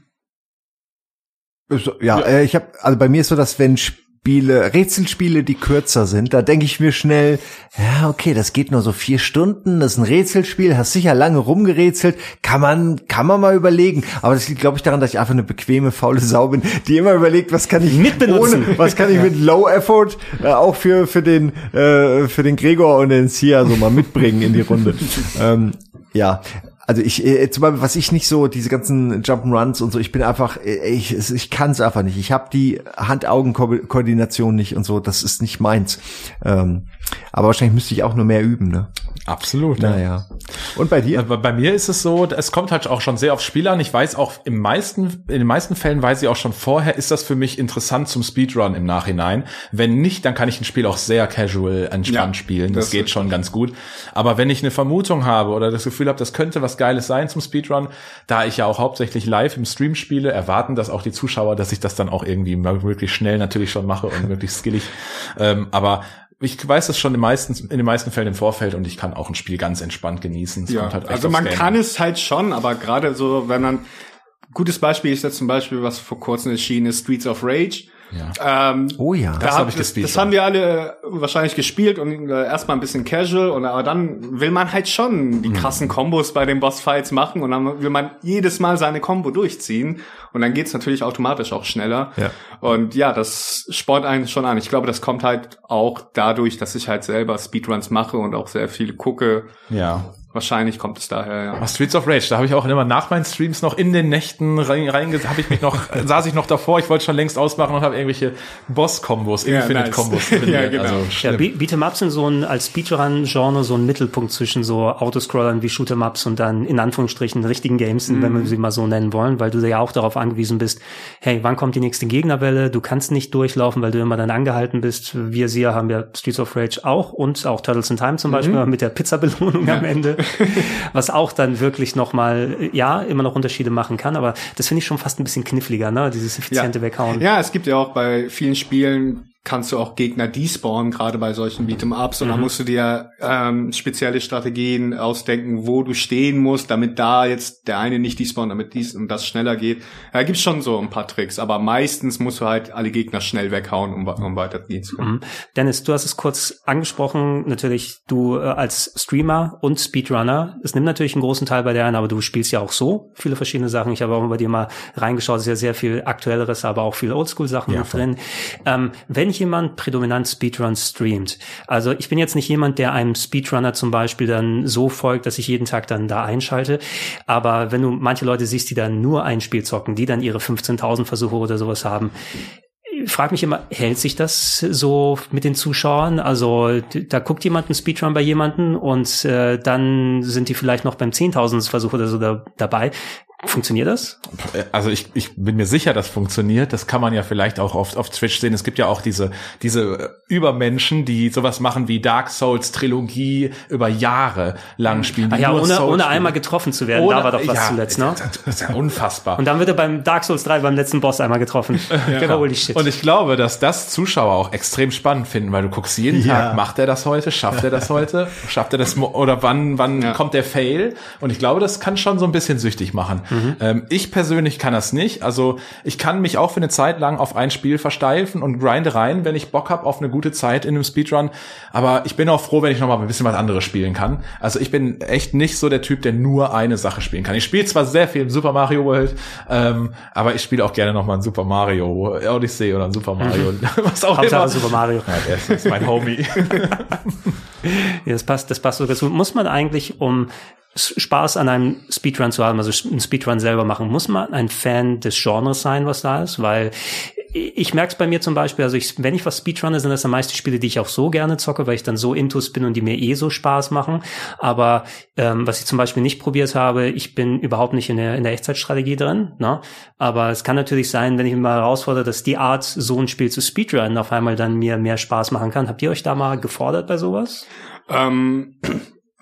Ja, äh, ich habe also bei mir ist so, dass wenn Spiele, Rätselspiele, die kürzer sind, da denke ich mir schnell, ja, okay, das geht nur so vier Stunden, das ist ein Rätselspiel, hast sicher lange rumgerätselt, kann man, kann man mal überlegen. Aber das liegt, glaube ich, daran, dass ich einfach eine bequeme, faule Sau bin, die immer überlegt, was kann ich mitbenutzen, ohne, was kann ich mit Low Effort äh, auch für für den äh, für den Gregor und den Sia so mal mitbringen in die Runde. ähm, ja, also ich, äh, zum Beispiel, was ich nicht so, diese ganzen Jump'n'Runs und so, ich bin einfach, äh, ich, ich kann es einfach nicht. Ich habe die Hand-Augen-Koordination nicht und so, das ist nicht meins. Ähm, aber wahrscheinlich müsste ich auch nur mehr üben, ne? Absolut. Naja. Ja. Und bei dir? Bei mir ist es so, es kommt halt auch schon sehr aufs Spiel an. Ich weiß auch im meisten, in den meisten Fällen weiß ich auch schon vorher, ist das für mich interessant zum Speedrun im Nachhinein. Wenn nicht, dann kann ich ein Spiel auch sehr casual entspannt ja, spielen. Das, das geht schon ganz gut. Aber wenn ich eine Vermutung habe oder das Gefühl habe, das könnte was Geiles sein zum Speedrun, da ich ja auch hauptsächlich live im Stream spiele, erwarten das auch die Zuschauer, dass ich das dann auch irgendwie wirklich schnell natürlich schon mache und wirklich skillig. Ähm, aber ich weiß das schon in, meisten, in den meisten Fällen im Vorfeld und ich kann auch ein Spiel ganz entspannt genießen. Es ja, halt also man kann es halt schon, aber gerade so, wenn man gutes Beispiel ist jetzt zum Beispiel, was vor kurzem erschienen ist, Streets of Rage. Ja. Ähm, oh ja, das da habe ich gespielt. Das, das haben wir alle wahrscheinlich gespielt und äh, erstmal ein bisschen casual und aber dann will man halt schon die mhm. krassen Kombos bei den Bossfights machen und dann will man jedes Mal seine Combo durchziehen und dann geht's natürlich automatisch auch schneller. Ja. Und ja, das spornt einen schon an. Ich glaube, das kommt halt auch dadurch, dass ich halt selber Speedruns mache und auch sehr viel gucke. Ja. Wahrscheinlich kommt es daher, ja. Streets of Rage, da habe ich auch immer nach meinen Streams noch in den Nächten rein, rein habe ich mich noch, saß ich noch davor, ich wollte schon längst ausmachen und habe irgendwelche Boss-Kombos, ja, Infinite-Kombos nice. ja, genau. Also, ja, Beat'em Ups sind so ein, als Speedrun-Genre so ein Mittelpunkt zwischen so Autoscrollern wie Shoot'em Ups und dann in Anführungsstrichen richtigen Games, mm. wenn wir sie mal so nennen wollen, weil du ja auch darauf angewiesen bist, hey, wann kommt die nächste Gegnerwelle? Du kannst nicht durchlaufen, weil du immer dann angehalten bist. Wir sie haben ja Streets of Rage auch und auch Turtles in Time zum mhm. Beispiel mit der Pizza-Belohnung ja. am Ende. was auch dann wirklich nochmal, ja, immer noch Unterschiede machen kann, aber das finde ich schon fast ein bisschen kniffliger, ne, dieses effiziente ja. Weghauen. Ja, es gibt ja auch bei vielen Spielen kannst du auch Gegner despawnen, gerade bei solchen Beat'em-Ups. Und mhm. da musst du dir ähm, spezielle Strategien ausdenken, wo du stehen musst, damit da jetzt der eine nicht despawnt, damit dies und das schneller geht. Da gibt's schon so ein paar Tricks, aber meistens musst du halt alle Gegner schnell weghauen, um, um weitergehen zu können. Mhm. Dennis, du hast es kurz angesprochen, natürlich du äh, als Streamer und Speedrunner. Es nimmt natürlich einen großen Teil bei dir ein, aber du spielst ja auch so viele verschiedene Sachen. Ich habe auch bei dir mal reingeschaut, es ist ja sehr viel aktuelleres, aber auch viel Oldschool-Sachen ja, drin. Ähm, wenn ich jemand prädominant Speedruns streamt. Also ich bin jetzt nicht jemand, der einem Speedrunner zum Beispiel dann so folgt, dass ich jeden Tag dann da einschalte. Aber wenn du manche Leute siehst, die dann nur ein Spiel zocken, die dann ihre 15.000 Versuche oder sowas haben, frag mich immer, hält sich das so mit den Zuschauern? Also da guckt jemand einen Speedrun bei jemanden und äh, dann sind die vielleicht noch beim 10.000 Versuch oder so da, dabei. Funktioniert das? Also ich, ich bin mir sicher, das funktioniert. Das kann man ja vielleicht auch auf, auf Twitch sehen. Es gibt ja auch diese, diese Übermenschen, die sowas machen wie Dark Souls Trilogie über Jahre lang spielen. Ach ja, ohne, ohne einmal getroffen zu werden. Ohne, da war doch was ja, zuletzt, ne? Das ist ja unfassbar. Und dann wird er beim Dark Souls 3 beim letzten Boss einmal getroffen. ja, genau. Holy shit. Und ich glaube, dass das Zuschauer auch extrem spannend finden, weil du guckst jeden ja. Tag, macht er das heute? Schafft er das heute? Schafft er das? Oder wann, wann ja. kommt der Fail? Und ich glaube, das kann schon so ein bisschen süchtig machen. Mhm. Ähm, ich persönlich kann das nicht. Also ich kann mich auch für eine Zeit lang auf ein Spiel versteifen und grinde rein, wenn ich Bock habe auf eine gute Zeit in einem Speedrun. Aber ich bin auch froh, wenn ich noch mal ein bisschen was anderes spielen kann. Also ich bin echt nicht so der Typ, der nur eine Sache spielen kann. Ich spiele zwar sehr viel im Super Mario World, ähm, aber ich spiele auch gerne noch mal ein Super Mario Odyssey oder ein Super Mario, mhm. was auch Hauptsache immer. Super Mario. Ja, der ist mein Homie. ja, das passt, das passt sogar zu. Muss man eigentlich, um Spaß an einem Speedrun zu haben, also einen Speedrun selber machen, muss man ein Fan des Genres sein, was da ist, weil ich merke es bei mir zum Beispiel, also ich, wenn ich was Speedrunne, sind das am meisten Spiele, die ich auch so gerne zocke, weil ich dann so intus bin und die mir eh so Spaß machen. Aber ähm, was ich zum Beispiel nicht probiert habe, ich bin überhaupt nicht in der, in der Echtzeitstrategie drin. Ne? Aber es kann natürlich sein, wenn ich mich mal herausfordere, dass die Art, so ein Spiel zu Speedrunnen auf einmal dann mir mehr Spaß machen kann. Habt ihr euch da mal gefordert bei sowas? Ähm,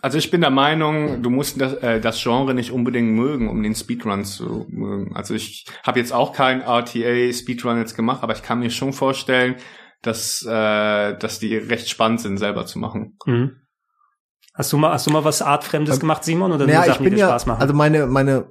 also ich bin der Meinung, du musst das, äh, das Genre nicht unbedingt mögen, um den Speedrun zu mögen. Also ich habe jetzt auch keinen RTA Speedrun jetzt gemacht, aber ich kann mir schon vorstellen, dass, äh, dass die recht spannend sind, selber zu machen. Mhm. Hast du mal, hast du mal was Artfremdes gemacht, Simon, oder ja, nur ich bin ja, Spaß machen? also meine, meine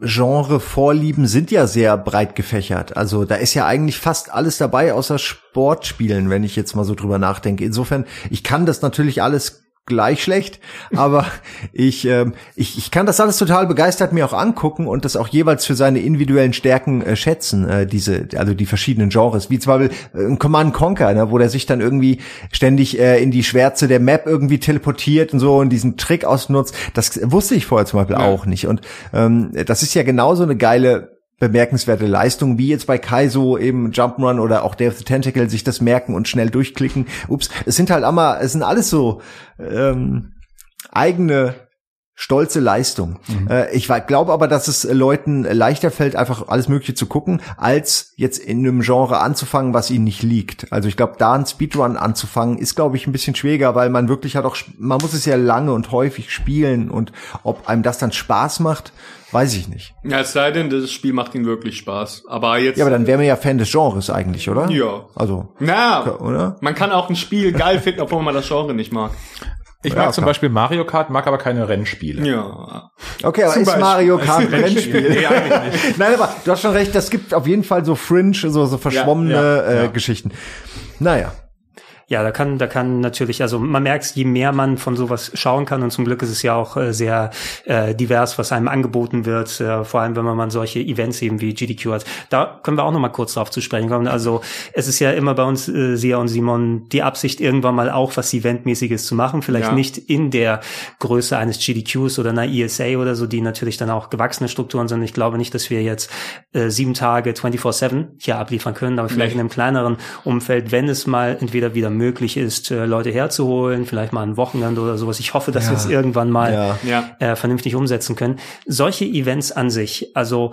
Genre-Vorlieben sind ja sehr breit gefächert. Also da ist ja eigentlich fast alles dabei, außer Sportspielen, wenn ich jetzt mal so drüber nachdenke. Insofern, ich kann das natürlich alles gleich schlecht, aber ich, ähm, ich, ich kann das alles total begeistert mir auch angucken und das auch jeweils für seine individuellen Stärken äh, schätzen, äh, diese, also die verschiedenen Genres, wie zum Beispiel äh, Command Conquer, ne, wo der sich dann irgendwie ständig äh, in die Schwärze der Map irgendwie teleportiert und so und diesen Trick ausnutzt. Das wusste ich vorher zum Beispiel ja. auch nicht. Und ähm, das ist ja genauso eine geile bemerkenswerte Leistung, wie jetzt bei Kaizo eben Jump'n'Run oder auch Day of the Tentacle sich das merken und schnell durchklicken. Ups, es sind halt immer, es sind alles so ähm, eigene stolze Leistung. Mhm. Äh, ich glaube aber, dass es Leuten leichter fällt, einfach alles Mögliche zu gucken, als jetzt in einem Genre anzufangen, was ihnen nicht liegt. Also ich glaube, da ein Speedrun anzufangen, ist, glaube ich, ein bisschen schwieriger, weil man wirklich hat auch, man muss es ja lange und häufig spielen und ob einem das dann Spaß macht, weiß ich nicht. Ja, es sei denn, das Spiel macht ihnen wirklich Spaß. Aber jetzt. Ja, aber dann wäre man ja Fan des Genres eigentlich, oder? Ja. Also. Na, oder? Man kann auch ein Spiel geil finden, obwohl man das Genre nicht mag. Ich mag ja, zum Beispiel Mario Kart, mag aber keine Rennspiele. Ja. Okay, aber zum ist Beispiel. Mario Kart ein Rennspiel? nee, eigentlich nicht. Nein, aber du hast schon recht, das gibt auf jeden Fall so Fringe, so, so verschwommene ja, ja, äh, Geschichten. Naja. Ja, da kann, da kann natürlich, also man merkt, je mehr man von sowas schauen kann und zum Glück ist es ja auch äh, sehr äh, divers, was einem angeboten wird, äh, vor allem wenn man mal solche Events eben wie GDQ hat. Da können wir auch noch mal kurz drauf zu sprechen kommen. Also es ist ja immer bei uns, äh, Sia und Simon, die Absicht irgendwann mal auch was Eventmäßiges zu machen, vielleicht ja. nicht in der Größe eines GDQs oder einer ESA oder so, die natürlich dann auch gewachsene Strukturen sind. Ich glaube nicht, dass wir jetzt äh, sieben Tage 24-7 hier abliefern können, aber vielleicht nee. in einem kleineren Umfeld, wenn es mal entweder wieder möglich ist, äh, Leute herzuholen, vielleicht mal ein Wochenende oder sowas. Ich hoffe, dass ja. wir es irgendwann mal ja. äh, vernünftig umsetzen können. Solche Events an sich, also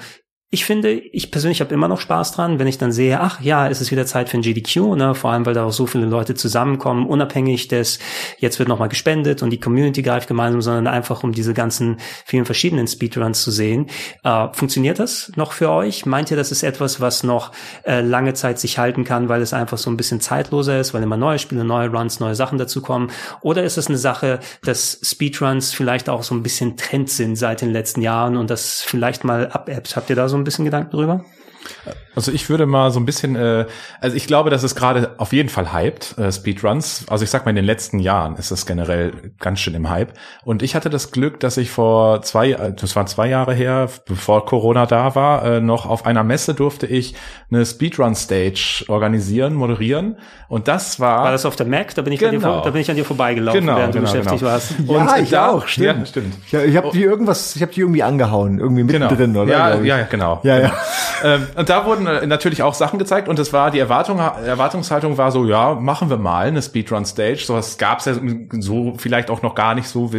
ich finde, ich persönlich habe immer noch Spaß dran, wenn ich dann sehe, ach ja, es ist wieder Zeit für ein GDQ, ne? vor allem weil da auch so viele Leute zusammenkommen, unabhängig des, jetzt wird nochmal gespendet und die Community greift gemeinsam, sondern einfach um diese ganzen vielen verschiedenen Speedruns zu sehen. Äh, funktioniert das noch für euch? Meint ihr, das ist etwas, was noch äh, lange Zeit sich halten kann, weil es einfach so ein bisschen zeitloser ist, weil immer neue Spiele, neue Runs, neue Sachen dazukommen? Oder ist es eine Sache, dass Speedruns vielleicht auch so ein bisschen Trend sind seit den letzten Jahren und das vielleicht mal abebbt? Habt ihr da so ein bisschen Gedanken drüber? Also ich würde mal so ein bisschen, äh, also ich glaube, dass es gerade auf jeden Fall hyped, äh, Speedruns. Also ich sag mal, in den letzten Jahren ist es generell ganz schön im Hype. Und ich hatte das Glück, dass ich vor zwei, äh, das waren zwei Jahre her, bevor Corona da war, äh, noch auf einer Messe durfte ich eine Speedrun-Stage organisieren, moderieren. Und das war... War das auf der Mac? Da bin ich, genau. dir, da bin ich an dir vorbeigelaufen, genau, während genau, du beschäftigt genau. warst. Und ja, ich da, auch, stimmt. Ja, stimmt. Ich, ich habe die irgendwas, ich habe die irgendwie angehauen, irgendwie mittendrin, genau. oder? Ja, ja, genau. Ja, ja. ähm, und da wurden äh, natürlich auch Sachen gezeigt und es war, die Erwartung, Erwartungshaltung war so, ja, machen wir mal eine Speedrun-Stage. Sowas gab es ja so vielleicht auch noch gar nicht so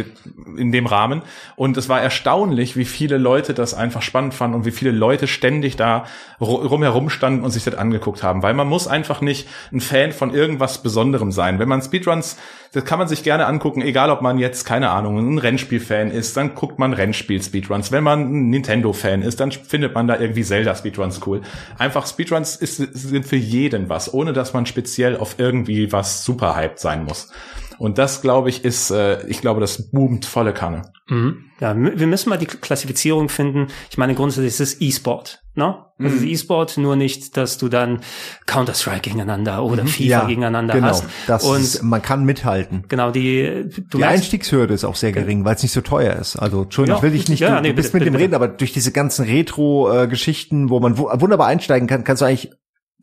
in dem Rahmen. Und es war erstaunlich, wie viele Leute das einfach spannend fanden und wie viele Leute ständig da rumherum standen und sich das angeguckt haben. Weil man muss einfach nicht ein Fan von irgendwas Besonderem sein. Wenn man Speedruns das kann man sich gerne angucken, egal ob man jetzt, keine Ahnung, ein Rennspiel-Fan ist, dann guckt man Rennspiel-Speedruns. Wenn man ein Nintendo-Fan ist, dann findet man da irgendwie Zelda-Speedruns cool. Einfach Speedruns ist, sind für jeden was, ohne dass man speziell auf irgendwie was super hyped sein muss. Und das, glaube ich, ist, äh, ich glaube, das boomt volle Kanne. Mhm. Ja, wir müssen mal die Klassifizierung finden. Ich meine, grundsätzlich ist es E-Sport. Ne? Also mhm. E-Sport nur nicht, dass du dann Counter-Strike gegeneinander oder mhm. FIFA ja, gegeneinander genau. hast. Das und ist, man kann mithalten. Genau, die du Die Einstiegshürde ist auch sehr gering, weil es nicht so teuer ist. Also, Entschuldigung, ja, will ich nicht, ja, du, nee, du bist bitte, mit bitte, dem reden, aber durch diese ganzen Retro-Geschichten, wo man wunderbar einsteigen kann, kannst du eigentlich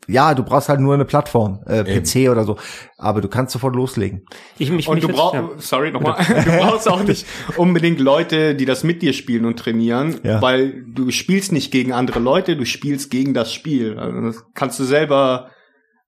ja, du brauchst halt nur eine Plattform, äh, PC oder so, aber du kannst sofort loslegen. Ich, mich, und mich du brauchst, ja. sorry nochmal, du brauchst auch nicht unbedingt Leute, die das mit dir spielen und trainieren, ja. weil du spielst nicht gegen andere Leute, du spielst gegen das Spiel. Also das kannst du selber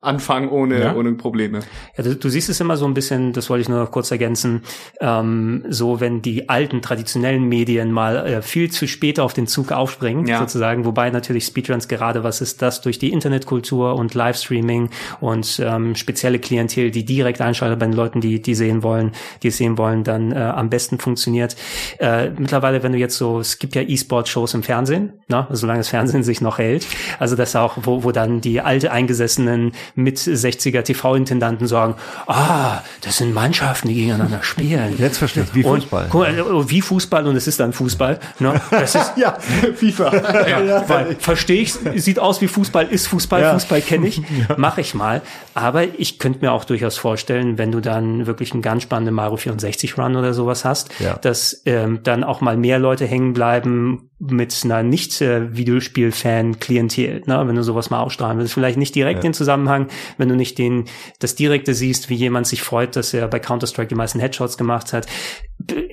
anfangen ohne, ja. ohne Probleme. Ja, du, du, siehst es immer so ein bisschen, das wollte ich nur noch kurz ergänzen, ähm, so wenn die alten traditionellen Medien mal äh, viel zu spät auf den Zug aufspringen, ja. sozusagen, wobei natürlich Speedruns gerade was ist, das durch die Internetkultur und Livestreaming und ähm, spezielle Klientel, die direkt einschaltet bei den Leuten, die die sehen wollen, die es sehen wollen, dann äh, am besten funktioniert. Äh, mittlerweile, wenn du jetzt so, es gibt ja E-Sport-Shows im Fernsehen, ne? solange das Fernsehen sich noch hält, also das auch, wo, wo dann die alte eingesessenen mit 60er TV-Intendanten sagen, ah, das sind Mannschaften, die gegeneinander spielen. Jetzt verstehe ich, wie Fußball. Und, wie Fußball und es ist dann Fußball. Ne? Das ist, ja, FIFA. ja, ja. Weil, verstehe ich, sieht aus wie Fußball, ist Fußball, ja. Fußball kenne ich, mache ich mal. Aber ich könnte mir auch durchaus vorstellen, wenn du dann wirklich einen ganz spannenden Mario 64 Run oder sowas hast, dass ähm, dann auch mal mehr Leute hängen bleiben mit einer nicht äh, Videospiel-Fan-Klientel, ne? wenn du sowas mal ausstrahlen willst. Vielleicht nicht direkt den Zusammenhang, wenn du nicht den das Direkte siehst, wie jemand sich freut, dass er bei Counter-Strike die meisten Headshots gemacht hat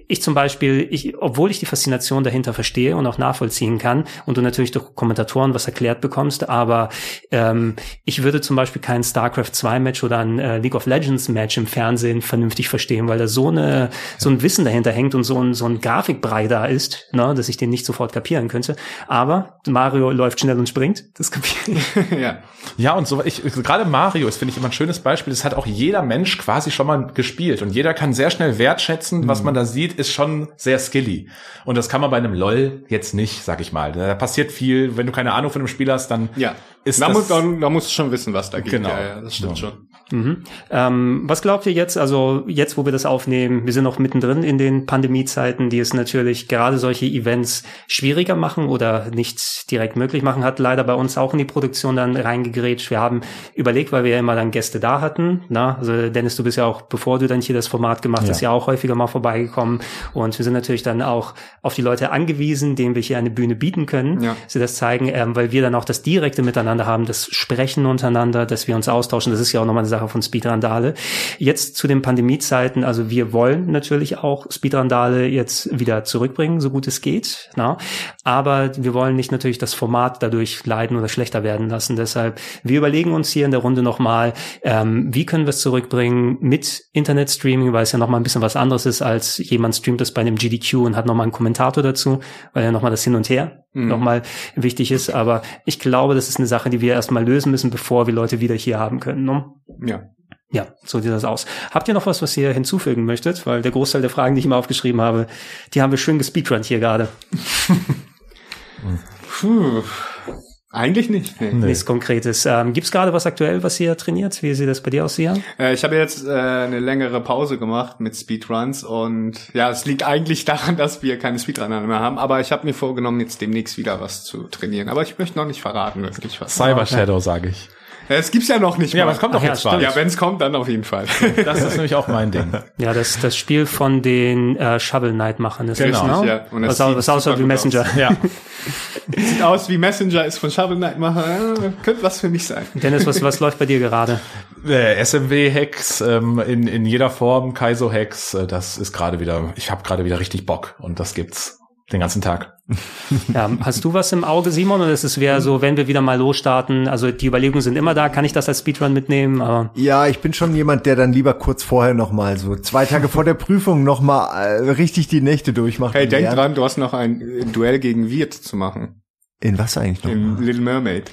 ich zum Beispiel, ich, obwohl ich die Faszination dahinter verstehe und auch nachvollziehen kann und du natürlich durch Kommentatoren was erklärt bekommst, aber ähm, ich würde zum Beispiel kein StarCraft 2 Match oder ein äh, League of Legends Match im Fernsehen vernünftig verstehen, weil da so eine so ein Wissen dahinter hängt und so ein so ein Grafikbrei da ist, ne, dass ich den nicht sofort kapieren könnte. Aber Mario läuft schnell und springt, das kapiere ich. ja. Ja, und so ich gerade Mario ist finde ich immer ein schönes Beispiel. Das hat auch jeder Mensch quasi schon mal gespielt und jeder kann sehr schnell wertschätzen, was mhm. man da sieht, ist schon sehr skilly. Und das kann man bei einem LOL jetzt nicht, sag ich mal. Da passiert viel. Wenn du keine Ahnung von dem Spiel hast, dann ja. ist da das... Muss, da, da musst du schon wissen, was da geht. Genau. Ja, ja das stimmt ja. schon. Mhm. Ähm, was glaubt ihr jetzt, also jetzt, wo wir das aufnehmen, wir sind noch mittendrin in den Pandemiezeiten, die es natürlich gerade solche Events schwieriger machen oder nicht direkt möglich machen, hat leider bei uns auch in die Produktion dann reingegrätscht. Wir haben überlegt, weil wir ja immer dann Gäste da hatten. Na, also Dennis, du bist ja auch, bevor du dann hier das Format gemacht ja. hast, ja auch häufiger mal vorbeigekommen. Und wir sind natürlich dann auch auf die Leute angewiesen, denen wir hier eine Bühne bieten können, ja. sie das zeigen, ähm, weil wir dann auch das direkte Miteinander haben, das Sprechen untereinander, dass wir uns austauschen. Das ist ja auch nochmal eine Sache von Speedrandale. Jetzt zu den Pandemiezeiten, also wir wollen natürlich auch Speedrandale jetzt wieder zurückbringen, so gut es geht. Na? Aber wir wollen nicht natürlich das Format dadurch leiden oder schlechter werden lassen. Deshalb, wir überlegen uns hier in der Runde nochmal, ähm, wie können wir es zurückbringen mit Internetstreaming, weil es ja nochmal ein bisschen was anderes ist, als jemand streamt es bei einem GDQ und hat nochmal einen Kommentator dazu, weil ja nochmal das Hin und Her mhm. nochmal wichtig ist. Aber ich glaube, das ist eine Sache, die wir erstmal lösen müssen, bevor wir Leute wieder hier haben können. Ne? Ja. Ja, so sieht das aus. Habt ihr noch was, was ihr hinzufügen möchtet? Weil der Großteil der Fragen, die ich immer aufgeschrieben habe, die haben wir schön gespeedrunnt hier gerade. Puh. Eigentlich nicht. Nee. Nichts Konkretes. Ähm, Gibt es gerade was aktuell, was ihr trainiert? Wie sieht das bei dir aus, Sia? Äh, ich habe jetzt äh, eine längere Pause gemacht mit Speedruns und ja, es liegt eigentlich daran, dass wir keine Speedrunner mehr haben, aber ich habe mir vorgenommen, jetzt demnächst wieder was zu trainieren. Aber ich möchte noch nicht verraten, wirklich was. Cyber Shadow, sage ich. Es gibt's ja noch nicht mal. Ja, aber es kommt doch jetzt bald. Ja, wenn es kommt, dann auf jeden Fall. Das ist nämlich auch mein Ding. Ja, das das Spiel von den äh, Shovel Knight Machern ist genau. Genau. Ja. Und was, was aussieht wie Messenger. Aus. Ja. sieht aus wie Messenger, ist von Shovel Knight Macher. Ja, könnte was für mich sein. Dennis, was was läuft bei dir gerade? Äh, SMW-Hacks ähm, in in jeder Form, Kaizo-Hacks. Äh, das ist gerade wieder. Ich habe gerade wieder richtig Bock und das gibt's den ganzen Tag. Ja, hast du was im Auge, Simon? Oder ist es wäre so, wenn wir wieder mal losstarten? Also die Überlegungen sind immer da. Kann ich das als Speedrun mitnehmen? Aber ja, ich bin schon jemand, der dann lieber kurz vorher noch mal so zwei Tage vor der Prüfung noch mal äh, richtig die Nächte durchmacht. Hey, denk dran, du hast noch ein Duell gegen Wirt zu machen. In was eigentlich noch? In Little Mermaid.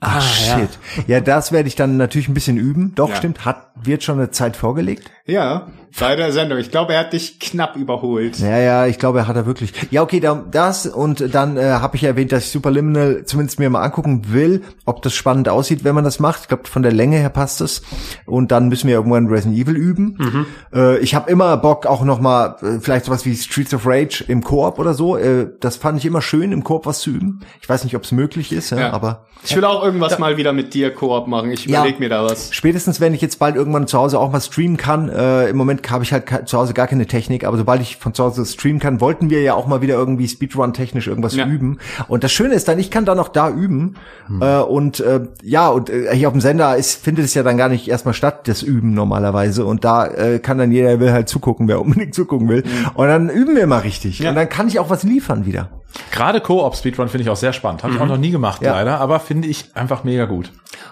Ah, shit. Ja. ja, das werde ich dann natürlich ein bisschen üben. Doch, ja. stimmt. Hat, wird schon eine Zeit vorgelegt? Ja, bei der Sendung. Ich glaube, er hat dich knapp überholt. Ja, ja, ich glaube, er hat er wirklich. Ja, okay, da, das und dann äh, habe ich ja erwähnt, dass ich Superliminal zumindest mir mal angucken will, ob das spannend aussieht, wenn man das macht. Ich glaube, von der Länge her passt es. Und dann müssen wir irgendwann Resident Evil üben. Mhm. Äh, ich habe immer Bock, auch noch mal äh, vielleicht sowas wie Streets of Rage im Koop oder so. Äh, das fand ich immer schön, im Koop was zu üben. Ich weiß nicht, ob es möglich ist, ja, ja. aber ich will auch irgendwas da, mal wieder mit dir Koop machen. Ich überlege ja, mir da was. Spätestens, wenn ich jetzt bald irgendwann zu Hause auch mal streamen kann. Äh, Im Moment habe ich halt zu Hause gar keine Technik, aber sobald ich von zu Hause streamen kann, wollten wir ja auch mal wieder irgendwie Speedrun-technisch irgendwas ja. üben. Und das Schöne ist dann, ich kann dann auch da üben. Hm. Äh, und äh, ja, und äh, hier auf dem Sender ist, findet es ja dann gar nicht erstmal statt, das Üben normalerweise. Und da äh, kann dann jeder, der will halt zugucken, wer unbedingt zugucken will. Mhm. Und dann üben wir mal richtig. Ja. Und dann kann ich auch was liefern wieder. Gerade Co-op Speedrun finde ich auch sehr spannend. Habe ich auch mhm. noch nie gemacht, ja. leider, aber finde ich einfach mega gut.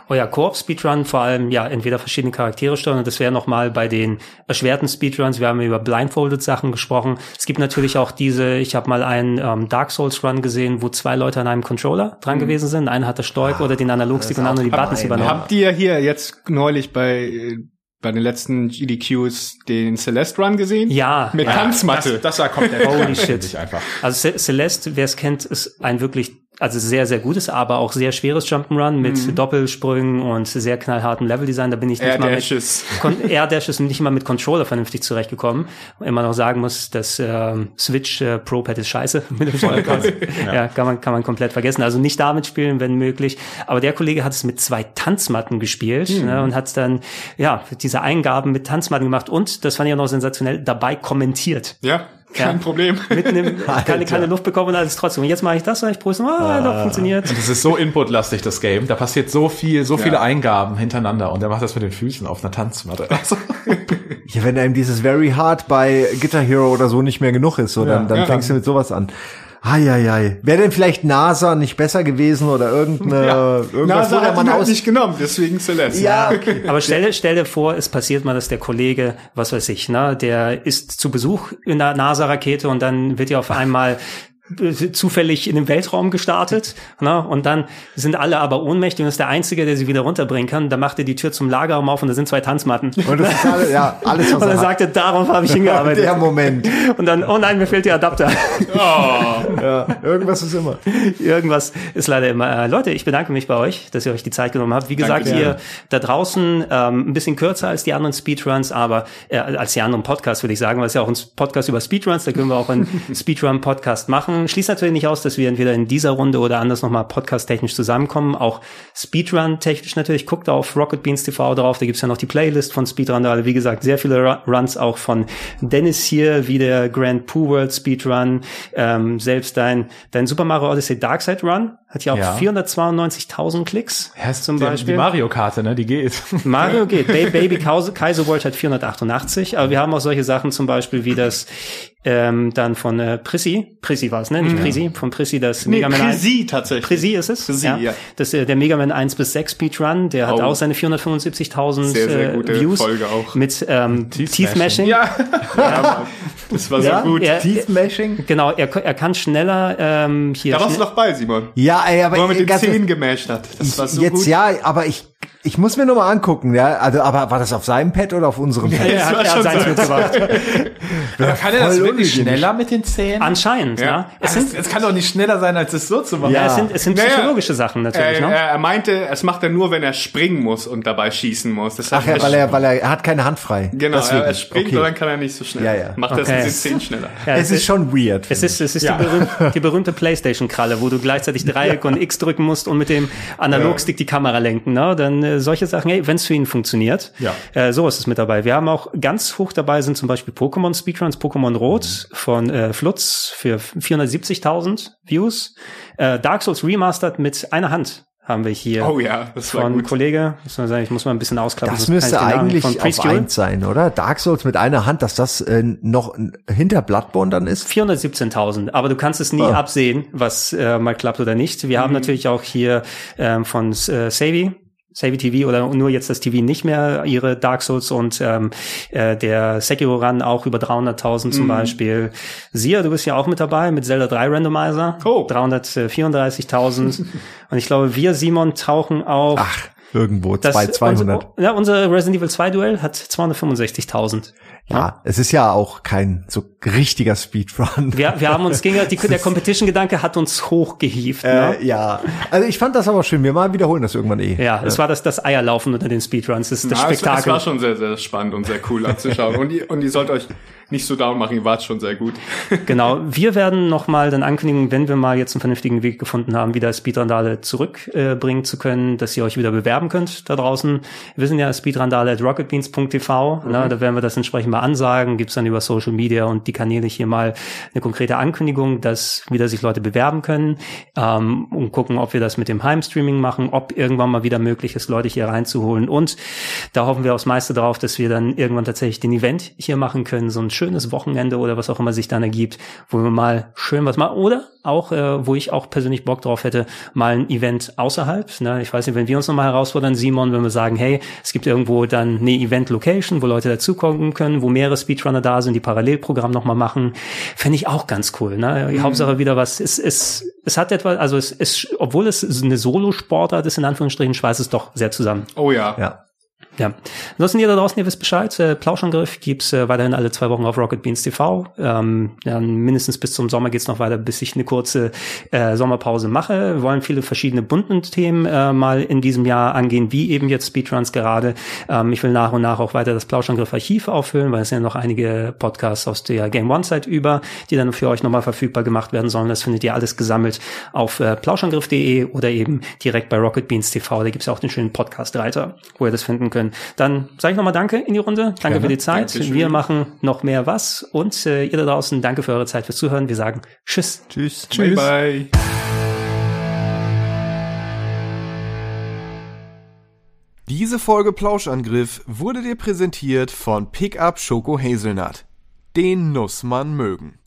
Oh ja, Co-op Speedrun vor allem ja entweder verschiedene Charaktere steuern und das wäre noch mal bei den erschwerten Speedruns. Wir haben über blindfolded Sachen gesprochen. Es gibt natürlich auch diese. Ich habe mal einen ähm, Dark Souls Run gesehen, wo zwei Leute an einem Controller dran mhm. gewesen sind. Einer hat das Steuer ah, oder den Analogstick und andere die Buttons übernommen. Habt ihr hier jetzt neulich bei bei den letzten GDQs den Celeste Run gesehen? Ja. Mit ja, Tanzmatte. Das, das war komplett Holy shit. einfach. Also Celeste, wer es kennt, ist ein wirklich also sehr, sehr gutes, aber auch sehr schweres Jump'n'Run mit Mhm. Doppelsprüngen und sehr knallhartem Leveldesign. Da bin ich nicht Air mal Dashes. mit Air Dashes und nicht mal mit Controller vernünftig zurechtgekommen. Immer noch sagen muss, das ähm, Switch äh, Pro Pad ist scheiße mit dem Steuerkreuz. ja. kann man kann man komplett vergessen. Also nicht damit spielen, wenn möglich. Aber der Kollege hat es mit zwei Tanzmatten gespielt ne, und hat dann ja diese Eingaben mit Tanzmatten gemacht und das fand ich auch noch sensationell dabei kommentiert Ja, kein Ja. Problem. im, keine, keine Luft bekommen und alles trotzdem. Und jetzt mache ich das und ich prüfe, ah, doch, funktioniert. Das ist so inputlastig, das Game. Da passiert so viel, so viele Eingaben hintereinander und er macht das mit den Füßen auf einer Tanzmatte. Also, Ja, wenn einem dieses Very Hard bei Guitar Hero oder so nicht mehr genug ist, so, dann, dann Ja. fängst du mit sowas an. Eieiei. Wäre denn vielleicht NASA nicht besser gewesen oder irgendeine, irgendwas, wo NASA hat Mann ihn halt aus... nicht genommen, deswegen Celeste. ja, okay. Aber stell, dir- stell dir vor, es passiert mal, dass der Kollege, was weiß ich, ne, der ist zu Besuch in der NASA-Rakete und dann wird ja auf einmal zufällig in den Weltraum gestartet, ne? Und dann sind alle aber ohnmächtig und ist der Einzige, der sie wieder runterbringen kann. Da macht er die Tür zum Lagerraum auf und da sind zwei Tanzmatten. Und das ist alles, ja, alles, was Und dann er hat. sagt er, darauf habe ich hingearbeitet. Der Moment. Und dann, oh nein, mir fehlt der Adapter. Ja, irgendwas ist immer. Irgendwas ist leider immer. Äh, Leute, ich bedanke mich bei euch, dass ihr euch die Zeit genommen habt. Wie gesagt, Danke. ihr da draußen ähm, ein bisschen kürzer als die anderen Speedruns, aber äh, als die anderen Podcasts, würde ich sagen, weil es ja auch ein Podcast über Speedruns, da können wir auch einen Speedrun-Podcast machen. Schließt natürlich nicht aus, dass wir entweder in dieser Runde oder anders nochmal podcast-technisch zusammenkommen. Auch Speedrun-technisch natürlich. Guckt auf Rocket Beans TV drauf, da gibt's ja noch die Playlist von Speedrun. Da, wie gesagt, sehr viele Ru- Runs auch von Dennis hier, wie der Grand Pooh World Speedrun, ähm, selbst dein, dein Super Mario Odyssey Darkside Run hat ja auch Ja. 492.000 Klicks zum die, Beispiel. die Mario-Karte, ne, die geht. Mario geht. Ba Baby Kaiser, World hat 488, aber wir haben auch solche Sachen zum Beispiel wie das ähm, dann von äh, Prissi, Prissi war es, ne? Nicht Prissi, von Prissi das Nee, Mega Man 1. Prisi tatsächlich. Prisi ist es. Prisi, ja. Das, äh, der Mega Man 1 bis 6 Speedrun, der hat Oh. auch seine 475.000 Sehr, sehr äh, gute Views. Folge auch. Mit ähm, Teeth Mashing. Ja. Das war Ja? so gut. Er, Teeth Mashing? genau, er, er kann schneller ähm, hier. Da warst du noch bei, Simon. Ja, ey, aber Wo er mit den Zähnen gemasht hat. Das war so jetzt gut. ja, aber ich ich muss mir noch mal angucken, ja. Also, aber war das auf seinem Pad oder auf unserem Pad? er hat, war er hat schon mitgebracht. Aber kann er das wirklich schneller mit den Zähnen? Anscheinend, ja. Ja, Es es, sind, es kann doch nicht schneller sein, als es so zu machen. ja. Ja. es sind, es sind psychologische Sachen natürlich, Er, ne? er, er meinte, es macht er nur, wenn er springen muss und dabei schießen muss. Das Ach ja, weil er, weil er, er hat keine Hand frei. Genau, Deswegen. er, springt Okay. und dann kann er nicht so schnell. Ja, ja. Macht das Okay. mit den Zähnen schneller. Ja, Es ist schon weird. Es ist, es ist Ja. die, berühmte, die berühmte Playstation-Kralle, wo du gleichzeitig Dreieck und X drücken musst und mit dem Analogstick die Kamera lenken. Ne? Dann äh, solche Sachen, hey, wenn es für ihn funktioniert, Ja. äh, so ist es mit dabei. Wir haben auch ganz hoch dabei sind zum Beispiel Pokémon Speedruns, Pokémon Rot von äh, Flutz für 470.000 Views. Äh, Dark Souls Remastered mit einer Hand haben wir hier. Oh ja, das war von gut. Kollege, muss man sagen, ich muss mal ein bisschen ausklappen. Das müsste eigentlich von auf eins sein, oder? Dark Souls mit einer Hand, dass das äh, noch hinter Bloodborne dann ist? 417.000, aber du kannst es nie Ah. absehen, was äh, mal klappt oder nicht. Wir haben natürlich auch hier ähm, von äh, Savvy, Savvy TV oder nur jetzt das TV nicht mehr ihre Dark Souls und ähm, äh, der Sekiro Run auch über 300.000 zum Beispiel. Sia, du bist ja auch mit dabei mit Zelda 3 Randomizer. Oh. 334.000 und ich glaube, wir Simon tauchen auf Ach, irgendwo das, zwei, 200. Unser, ja, unser Resident Evil 2 Duell hat 265.000. Ja, es ist ja auch kein so richtiger Speedrun. Wir, wir haben uns gegen die, der Competition-Gedanke hat uns hochgehievt. ne? Äh, ja, also ich fand das aber schön. Wir mal wiederholen das irgendwann eh. Ja, es war das, das Eierlaufen unter den Speedruns, das, das Ja, es, es Spektakel. war schon sehr, sehr spannend und sehr cool anzuschauen. und, ihr, und ihr sollt euch nicht so down machen, ihr wart schon sehr gut. Genau. Wir werden nochmal dann ankündigen, wenn wir mal jetzt einen vernünftigen Weg gefunden haben, wieder Speedrandale zurückbringen äh, zu können, dass ihr euch wieder bewerben könnt da draußen. Wir sind ja speedrandale at rocketbeans.tv. Ne, da werden wir das entsprechend mal ansagen. Gibt's dann über Social Media und die Kanäle hier mal eine konkrete Ankündigung, dass wieder sich Leute bewerben können ähm, und gucken, ob wir das mit dem Heimstreaming machen, ob irgendwann mal wieder möglich ist, Leute hier reinzuholen. Und da hoffen wir aufs meiste drauf, dass wir dann irgendwann tatsächlich den Event hier machen können, so ein schönes Wochenende oder was auch immer sich dann ergibt, wo wir mal schön was machen. Oder auch, äh, wo ich auch persönlich Bock drauf hätte, mal ein Event außerhalb. Ne? Ich weiß nicht, wenn wir uns nochmal herausfordern, Simon, wenn wir sagen, hey, es gibt irgendwo dann eine Event-Location, wo Leute dazukommen können, wo mehrere Speedrunner da sind, die Parallelprogramm nochmal machen, fände ich auch ganz cool. Ne? Die Hauptsache wieder was, es, es, es hat etwas, also es ist, obwohl es eine Solo-Sportart ist, in Anführungsstrichen, schweißt es doch sehr zusammen. Oh ja. Ja. Ja. Ansonsten ihr da draußen, ihr wisst Bescheid. Äh, Plauschangriff gibt's äh, weiterhin alle zwei Wochen auf Rocket Beans TV. Ähm, dann mindestens bis zum Sommer geht's noch weiter, bis ich eine kurze äh, Sommerpause mache. Wir wollen viele verschiedene bunten Themen äh, mal in diesem Jahr angehen, wie eben jetzt Speedruns gerade. Ähm, ich will nach und nach auch weiter das Plauschangriff-Archiv auffüllen, weil es sind ja noch einige Podcasts aus der Game One-Zeit über, die dann für euch nochmal verfügbar gemacht werden sollen. Das findet ihr alles gesammelt auf äh, plauschangriff.de oder eben direkt bei Rocket Beans TV. Da gibt's ja auch den schönen Podcast-Reiter, wo ihr das finden könnt können. Dann sage ich nochmal Danke in die Runde. Danke Gerne. für die Zeit. Dankeschön. Wir machen noch mehr was. Und äh, ihr da draußen, danke für eure Zeit fürs Zuhören. Wir sagen Tschüss. Tschüss. Tschüss. Bye, bye. Diese Folge Plauschangriff wurde dir präsentiert von Pickup Schoko Hazelnut. Den muss man mögen.